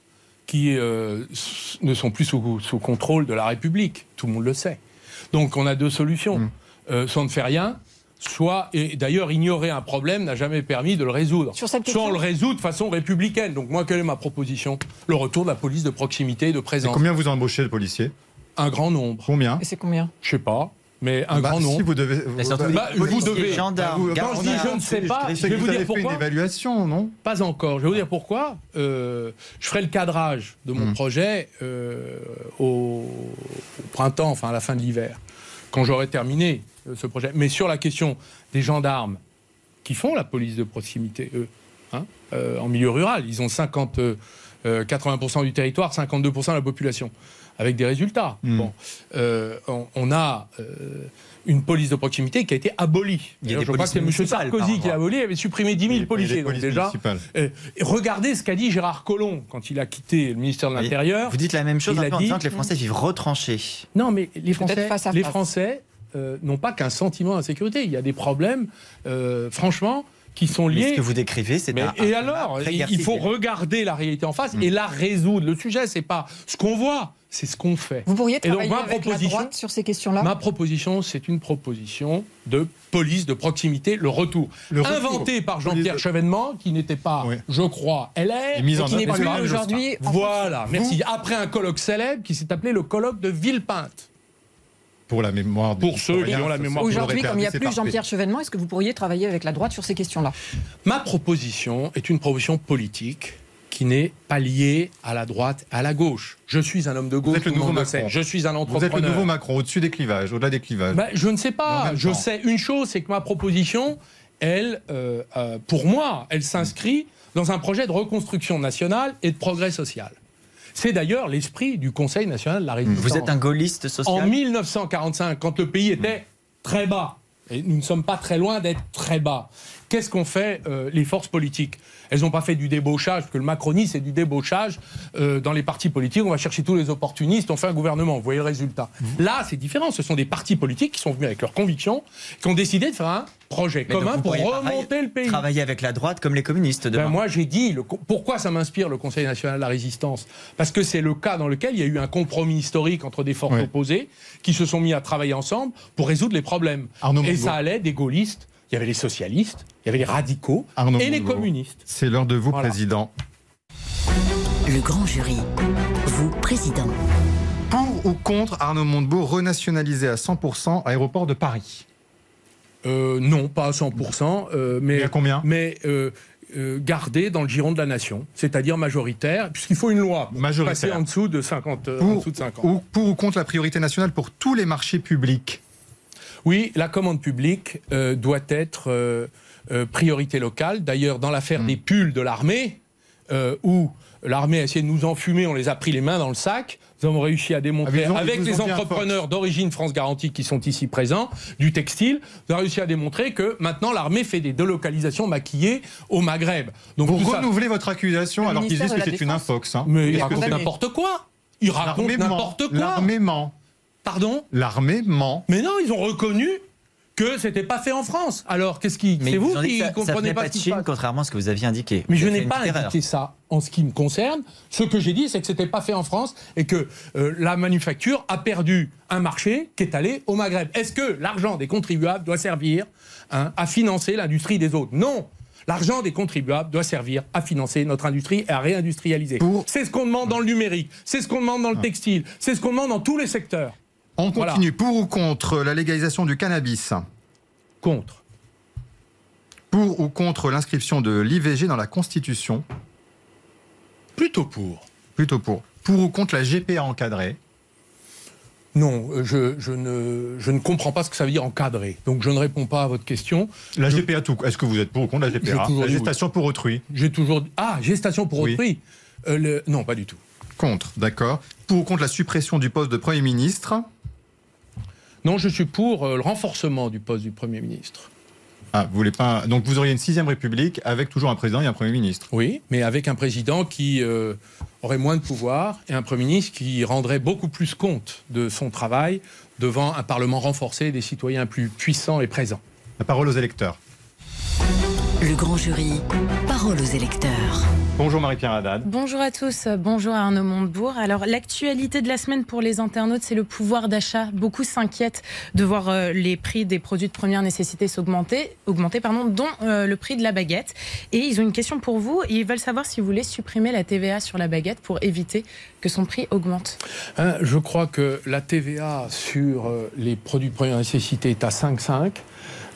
qui euh, ne sont plus sous, sous contrôle de la République. Tout le monde le sait. Donc on a deux solutions. Mm. Euh, soit on ne fait rien, soit, et d'ailleurs, ignorer un problème n'a jamais permis de le résoudre. Sur cette soit on question- le résout de façon républicaine. Donc moi, quelle est ma proposition? Le retour de la police de proximité, de Et présence. combien vous embauchez de policiers? Un grand nombre. Combien? Et c'est combien? Je sais pas, mais un Bah, grand si nombre. vous devez. Mais vous- bah, les vous devez- gendarmes, Bah, Quand je dis je ne sais pas, je vais que vous vous dire fait une pourquoi. évaluation, non? Pas encore. Je vais vous dire pourquoi. Euh, je ferai le cadrage de mon Mm. projet euh, au, au printemps, enfin à la fin de l'hiver, quand j'aurai terminé ce projet. Mais sur la question des gendarmes qui font la police de proximité, eux, hein, euh, en milieu rural, ils ont 50, euh, euh, 80% du territoire, 52% de la population, avec des résultats. Mm. Bon, euh, on, on a euh, une police de proximité qui a été abolie. Il y a D'ailleurs, des je crois que c'est M. Sarkozy qui l'a abolie, il avait supprimé 10 000 Et les policiers. Donc polices déjà, municipales. euh, et regardez ce qu'a dit Gérard Collomb quand il a quitté le ministère de l'Intérieur. Vous dites la même chose Il un a en dit- disant que les Français vivent retranchés. Non, mais les Français, face les. Français euh, n'ont pas qu'un sentiment d'insécurité. Il y a des problèmes, euh, franchement, qui sont Mais liés. ce que vous décrivez, c'est Mais- un. et un alors, il faut regarder la réalité en face Mm. et la résoudre. Le sujet, c'est pas ce qu'on voit, c'est ce qu'on fait. Vous pourriez Et donc, travailler ma avec la proposition- droite sur ces questions-là? Ma proposition, c'est une proposition de police de proximité, le retour. Le retour. Inventé par Jean-Pierre de- Chevènement, qui n'était pas, Oui. je crois, LR, Et mise et en qui n'est plus aujourd'hui Voilà, merci. Après un colloque célèbre qui s'est appelé le colloque de Villepinte. Pour la mémoire des Pour ceux qui ont la mémoire. vous Aujourd'hui, comme il n'y a plus. Jean-Pierre Chevènement, est-ce que vous pourriez travailler avec la droite sur ces questions-là? Ma proposition est une proposition politique qui n'est pas liée à la droite, à la gauche. Je suis un homme de gauche, êtes le nouveau. Macron. Je suis un Vous entrepreneur. êtes le nouveau Macron, au-dessus des clivages, au-delà des clivages. Ben, je ne sais pas. Je temps. sais une chose, c'est que ma proposition, elle, euh, euh, pour moi, elle s'inscrit dans un projet de reconstruction nationale et de progrès social. C'est d'ailleurs l'esprit du Conseil national de la résistance. Vous êtes un gaulliste En social 1945, quand le pays était très bas, et nous ne sommes pas très loin d'être très bas, qu'est-ce qu'ont fait euh, les forces politiques? Elles n'ont pas fait du débauchage, parce que le macronisme, c'est du débauchage euh, dans les partis politiques. On va chercher tous les opportunistes, on fait un gouvernement. Vous voyez le résultat. Là, c'est différent. Ce sont des partis politiques qui sont venus avec leurs convictions, qui ont décidé de faire un projet Mais commun pour pareil remonter le pays. Travailler avec la droite comme les communistes Ben, demain. moi, j'ai dit, le pourquoi ça m'inspire le Conseil national de la résistance? Parce que c'est le cas dans lequel il y a eu un compromis historique entre des forces opposées qui se sont mis à travailler ensemble pour résoudre les problèmes. Arnaud Et ça allait des gaullistes, il y avait les socialistes, il y avait les radicaux Arnaud et les communistes. C'est l'heure de vous, Voilà. président. Le grand jury. Vous, président. Pour ou contre Arnaud Montebourg renationalisé à 100% aéroport de Paris? Euh, non, pas à 100%, euh, Il mais, y a combien? mais euh, euh, gardé dans le giron de la nation, c'est-à-dire majoritaire, puisqu'il faut une loi pour Majoritaire. passer en dessous de 50, euh, en pour, dessous de 50. ou, pour ou contre la priorité nationale pour tous les marchés publics? Oui, la commande publique euh, doit être euh, euh, priorité locale. D'ailleurs, dans l'affaire Mm. des pulls de l'armée, euh, où l'armée a essayé de nous enfumer, on les a pris les mains dans le sac. Nous avons réussi à démontrer, Ah, ils ont- avec ils les entrepreneurs d'origine France Garantie qui sont ici présents, du textile, nous avons réussi à démontrer que maintenant l'armée fait des délocalisations maquillées au Maghreb. Donc Vous ça- renouvelez votre accusation Le alors qu'ils disent que c'est une infox. hein. Mais il Qu'est-ce que raconte c'est n'importe quoi. Il raconte L'armée ment. n'importe quoi. L'armée ment. Pardon L'armée ment. Mais non, ils ont reconnu que c'était pas fait en France. Alors, qu'est-ce qui. C'est vous qui ça- ça comprenez venait pas pas ce de Chine, passe. contrairement à ce que vous aviez indiqué. Mais je Vous n'ai pas erreur. indiqué ça en ce qui me concerne. Ce que j'ai dit, c'est que c'était pas fait en France et que euh, la manufacture a perdu un marché qui est allé au Maghreb. Est-ce que l'argent des contribuables doit servir hein, à financer l'industrie des autres? Non. L'argent des contribuables doit servir à financer notre industrie et à réindustrialiser. Pour- C'est ce qu'on demande dans le numérique, c'est ce qu'on demande dans le textile, c'est ce qu'on demande dans tous les secteurs. On Voilà. continue. Pour ou contre la légalisation du cannabis Contre. Pour ou contre l'inscription de l'IVG dans la Constitution Plutôt pour. Plutôt pour. Pour ou contre la GPA encadrée Non, je, je ne, je ne comprends pas ce que ça veut dire encadrer. Donc je ne réponds pas à votre question. La GPA tout. Est-ce que vous êtes pour ou contre la GPA La oui. gestation pour autrui J'ai toujours. Ah, gestation pour Oui. autrui Euh, le- Non, pas du tout. Contre, d'accord. Pour ou contre la suppression du poste de Premier ministre Non, je suis pour euh, le renforcement du poste du Premier ministre. Ah, vous voulez pas. Donc vous auriez une sixième république avec toujours un président et un Premier ministre. Oui, mais avec un président qui euh, aurait moins de pouvoir et un Premier ministre qui rendrait beaucoup plus compte de son travail devant un Parlement renforcé et des citoyens plus puissants et présents. La parole aux électeurs. Le grand jury, parole aux électeurs. Bonjour Marie-Pierre Haddad. Bonjour à tous, bonjour à Arnaud Montebourg. Alors l'actualité de la semaine pour les internautes, c'est le pouvoir d'achat. Beaucoup s'inquiètent de voir euh, les prix des produits de première nécessité s'augmenter, augmenter, pardon, dont euh, le prix de la baguette. Et ils ont une question pour vous. Ils veulent savoir si vous voulez supprimer la TVA sur la baguette pour éviter que son prix augmente. Hein, je crois que la TVA sur euh, les produits de première nécessité est à 5,5.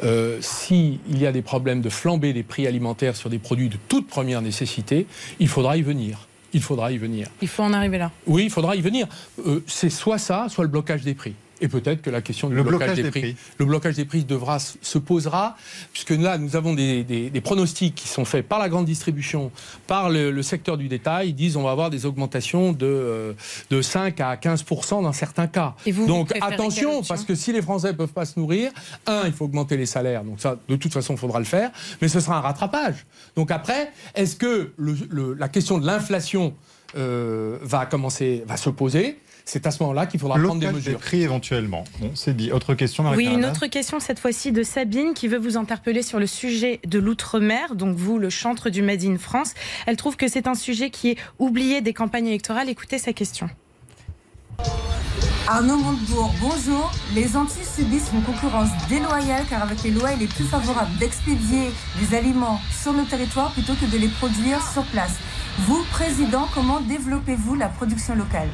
Euh, S'il y a des problèmes de flambée des prix alimentaires sur des produits de toute première nécessité, il faudra y venir. Il faudra y venir. Il faut en arriver là. Oui, il faudra y venir. Euh, c'est soit ça, soit le blocage des prix. Et peut-être que la question du Le blocage, blocage des, des prix, prix. le blocage des prix devra se posera, puisque là nous avons des, des- des pronostics qui sont faits par la grande distribution, par le, le secteur du détail. Ils disent on va avoir des augmentations de euh, de 5 à 15% dans certains cas. Et vous, donc attention, parce que si les Français peuvent pas se nourrir, un, il faut augmenter les salaires. Donc ça, de toute façon, il faudra le faire, mais ce sera un rattrapage. Donc après, est-ce que le- le- la question de l'inflation euh, va commencer, va se poser? C'est à ce moment-là qu'il faudra prendre des mesures. prix éventuellement. Bon, c'est dit. Autre question Oui, Marie-Pierre une autre question cette fois-ci de Sabine qui veut vous interpeller sur le sujet de l'outre-mer, donc vous, le chantre du Made in France. Elle trouve que c'est un sujet qui est oublié des campagnes électorales. Écoutez sa question. Arnaud Montebourg, bonjour. Les Antilles subissent une concurrence déloyale car avec les lois, il est plus favorable d'expédier des aliments sur nos territoires plutôt que de les produire sur place. Vous, président, comment développez-vous la production locale?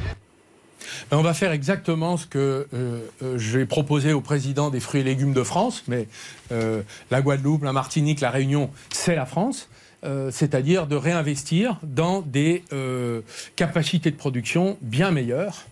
On va faire exactement ce que euh, euh, j'ai proposé au président des fruits et légumes de France, mais euh, la Guadeloupe, la Martinique, la Réunion, c'est la France. c'est-à-dire de réinvestir dans des capacités de production bien meilleures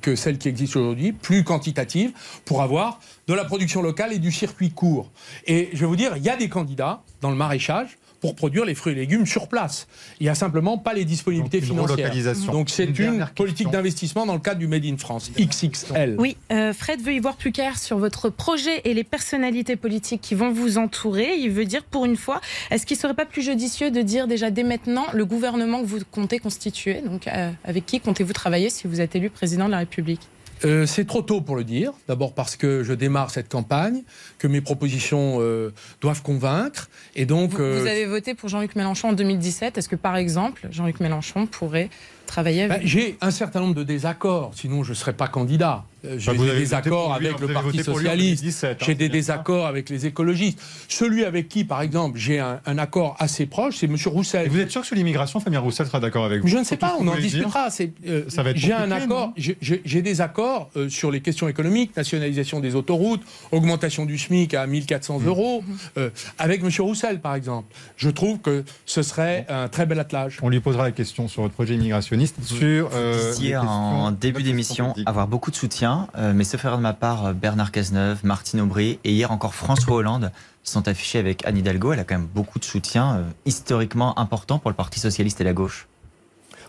que celles qui existent aujourd'hui, plus quantitatives, pour avoir de la production locale et du circuit court. Et je vais vous dire, il y a des candidats dans le maraîchage pour produire les fruits et légumes sur place. Il n'y a simplement pas les disponibilités Donc, financières. Donc c'est Une politique d'investissement dans le cadre du Made in France, XXL. Oui, euh, Fred veut y voir plus clair sur votre projet et les personnalités politiques qui vont vous entourer. Il veut dire, pour une fois, est-ce qu'il ne serait pas plus judicieux de dire déjà dès maintenant le gouvernement que vous comptez constituer? Donc, euh, avec qui comptez-vous travailler si vous êtes élu président de la République? Euh, c'est trop tôt pour le dire. D'abord parce que je démarre cette campagne, que mes propositions euh, doivent convaincre. Et donc, vous, euh, vous avez voté pour Jean-Luc Mélenchon en 2017. Est-ce que, par exemple, Jean-Luc Mélenchon pourrait travailler avec ben, j'ai un certain nombre de désaccords, sinon je ne serais pas candidat. Euh, J'ai Bah, vous des désaccords lui, avec vous le Parti Socialiste, 2017, hein, j'ai des ça. désaccords avec les écologistes. Celui avec qui, par exemple, j'ai un, un accord assez proche, c'est M. Roussel. Et vous êtes sûr que sur l'immigration, Fabien Roussel sera d'accord avec vous Je ne sais pas, on en discutera. Euh, Ça va être j'ai un accord, j'ai- j'ai j'ai des accords euh, sur les questions économiques, nationalisation des autoroutes, augmentation du SMIC à 1400 Mmh. euros, euh, avec M. Roussel, par exemple. Je trouve que ce serait un très bel attelage. On lui posera la question sur votre projet immigrationniste. Sur euh, disiez en début d'émission avoir beaucoup de soutien, euh, mais sauf erreur de ma part, euh, Bernard Cazeneuve, Martine Aubry et hier encore François Hollande sont affichés avec Anne Hidalgo. Elle a quand même beaucoup de soutien euh, historiquement important pour le Parti Socialiste et la gauche.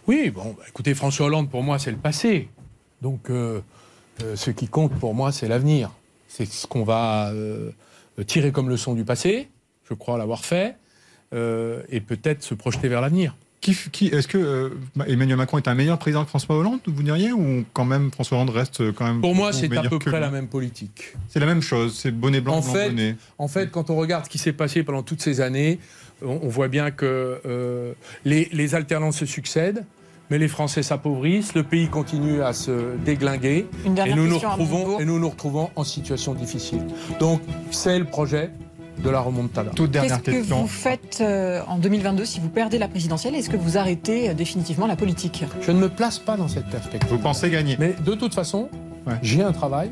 Oui, bon, bah, écoutez, François Hollande, pour moi, c'est le passé. Donc, euh, euh, ce qui compte pour moi, c'est l'avenir. C'est ce qu'on va euh, tirer comme leçon du passé, je crois l'avoir fait, euh, et peut-être se projeter vers l'avenir. Qui, qui- Est-ce que euh, Emmanuel Macron est un meilleur président que François Hollande, vous diriez, ou quand même François Hollande reste euh, quand même Pour moi, c'est à peu près lui la même politique. C'est la même chose, c'est bonnet blanc, En blanc fait, bonnet. En fait, quand on regarde ce qui s'est passé pendant toutes ces années, on, on voit bien que euh, les, les alternances se succèdent, mais les Français s'appauvrissent, le pays continue à se déglinguer, Une et dernière nous, nous question à retrouvons, Montebourg. et nous nous retrouvons en situation difficile. Donc, c'est le projet de la remontada. Toute Qu'est-ce dernière que question. vous faites euh, en 2022 si vous perdez la présidentielle Est-ce que vous arrêtez euh, définitivement la politique? Je ne me place pas dans cette perspective. Vous pensez gagner Mais de toute façon, Ouais. j'ai un travail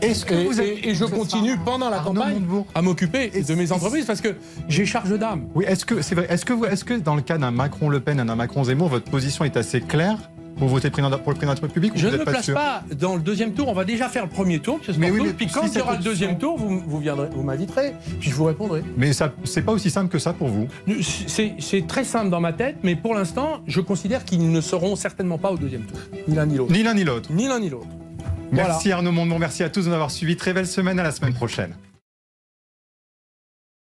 Est-ce et, et- et je continue pendant la Arnaud campagne Montebourg. à m'occuper de mes entreprises parce que j'ai charge d'âme. Oui, est-ce que c'est vrai Est-ce que vous, est-ce que dans le cas d'un Macron-Le Pen et d'un Macron-Zemmour, votre position est assez claire? Pour voter président- pour le président de la République Je vous ne me place pas dans le deuxième tour. On va déjà faire le premier tour, Mais oui, mais puis quand il y aura le deuxième tour, vous, vous viendrez, vous m'inviterez, puis je vous répondrai. Mais ça, c'est pas aussi simple que ça pour vous. C'est c'est très simple dans ma tête, mais pour l'instant, je considère qu'ils ne seront certainement pas au deuxième tour. Ni l'un ni l'autre. Ni l'un ni l'autre. Ni l'un ni l'autre. Merci Arnaud Montebourg, merci à tous de nous avoir suivis. Très belle semaine, à la semaine prochaine.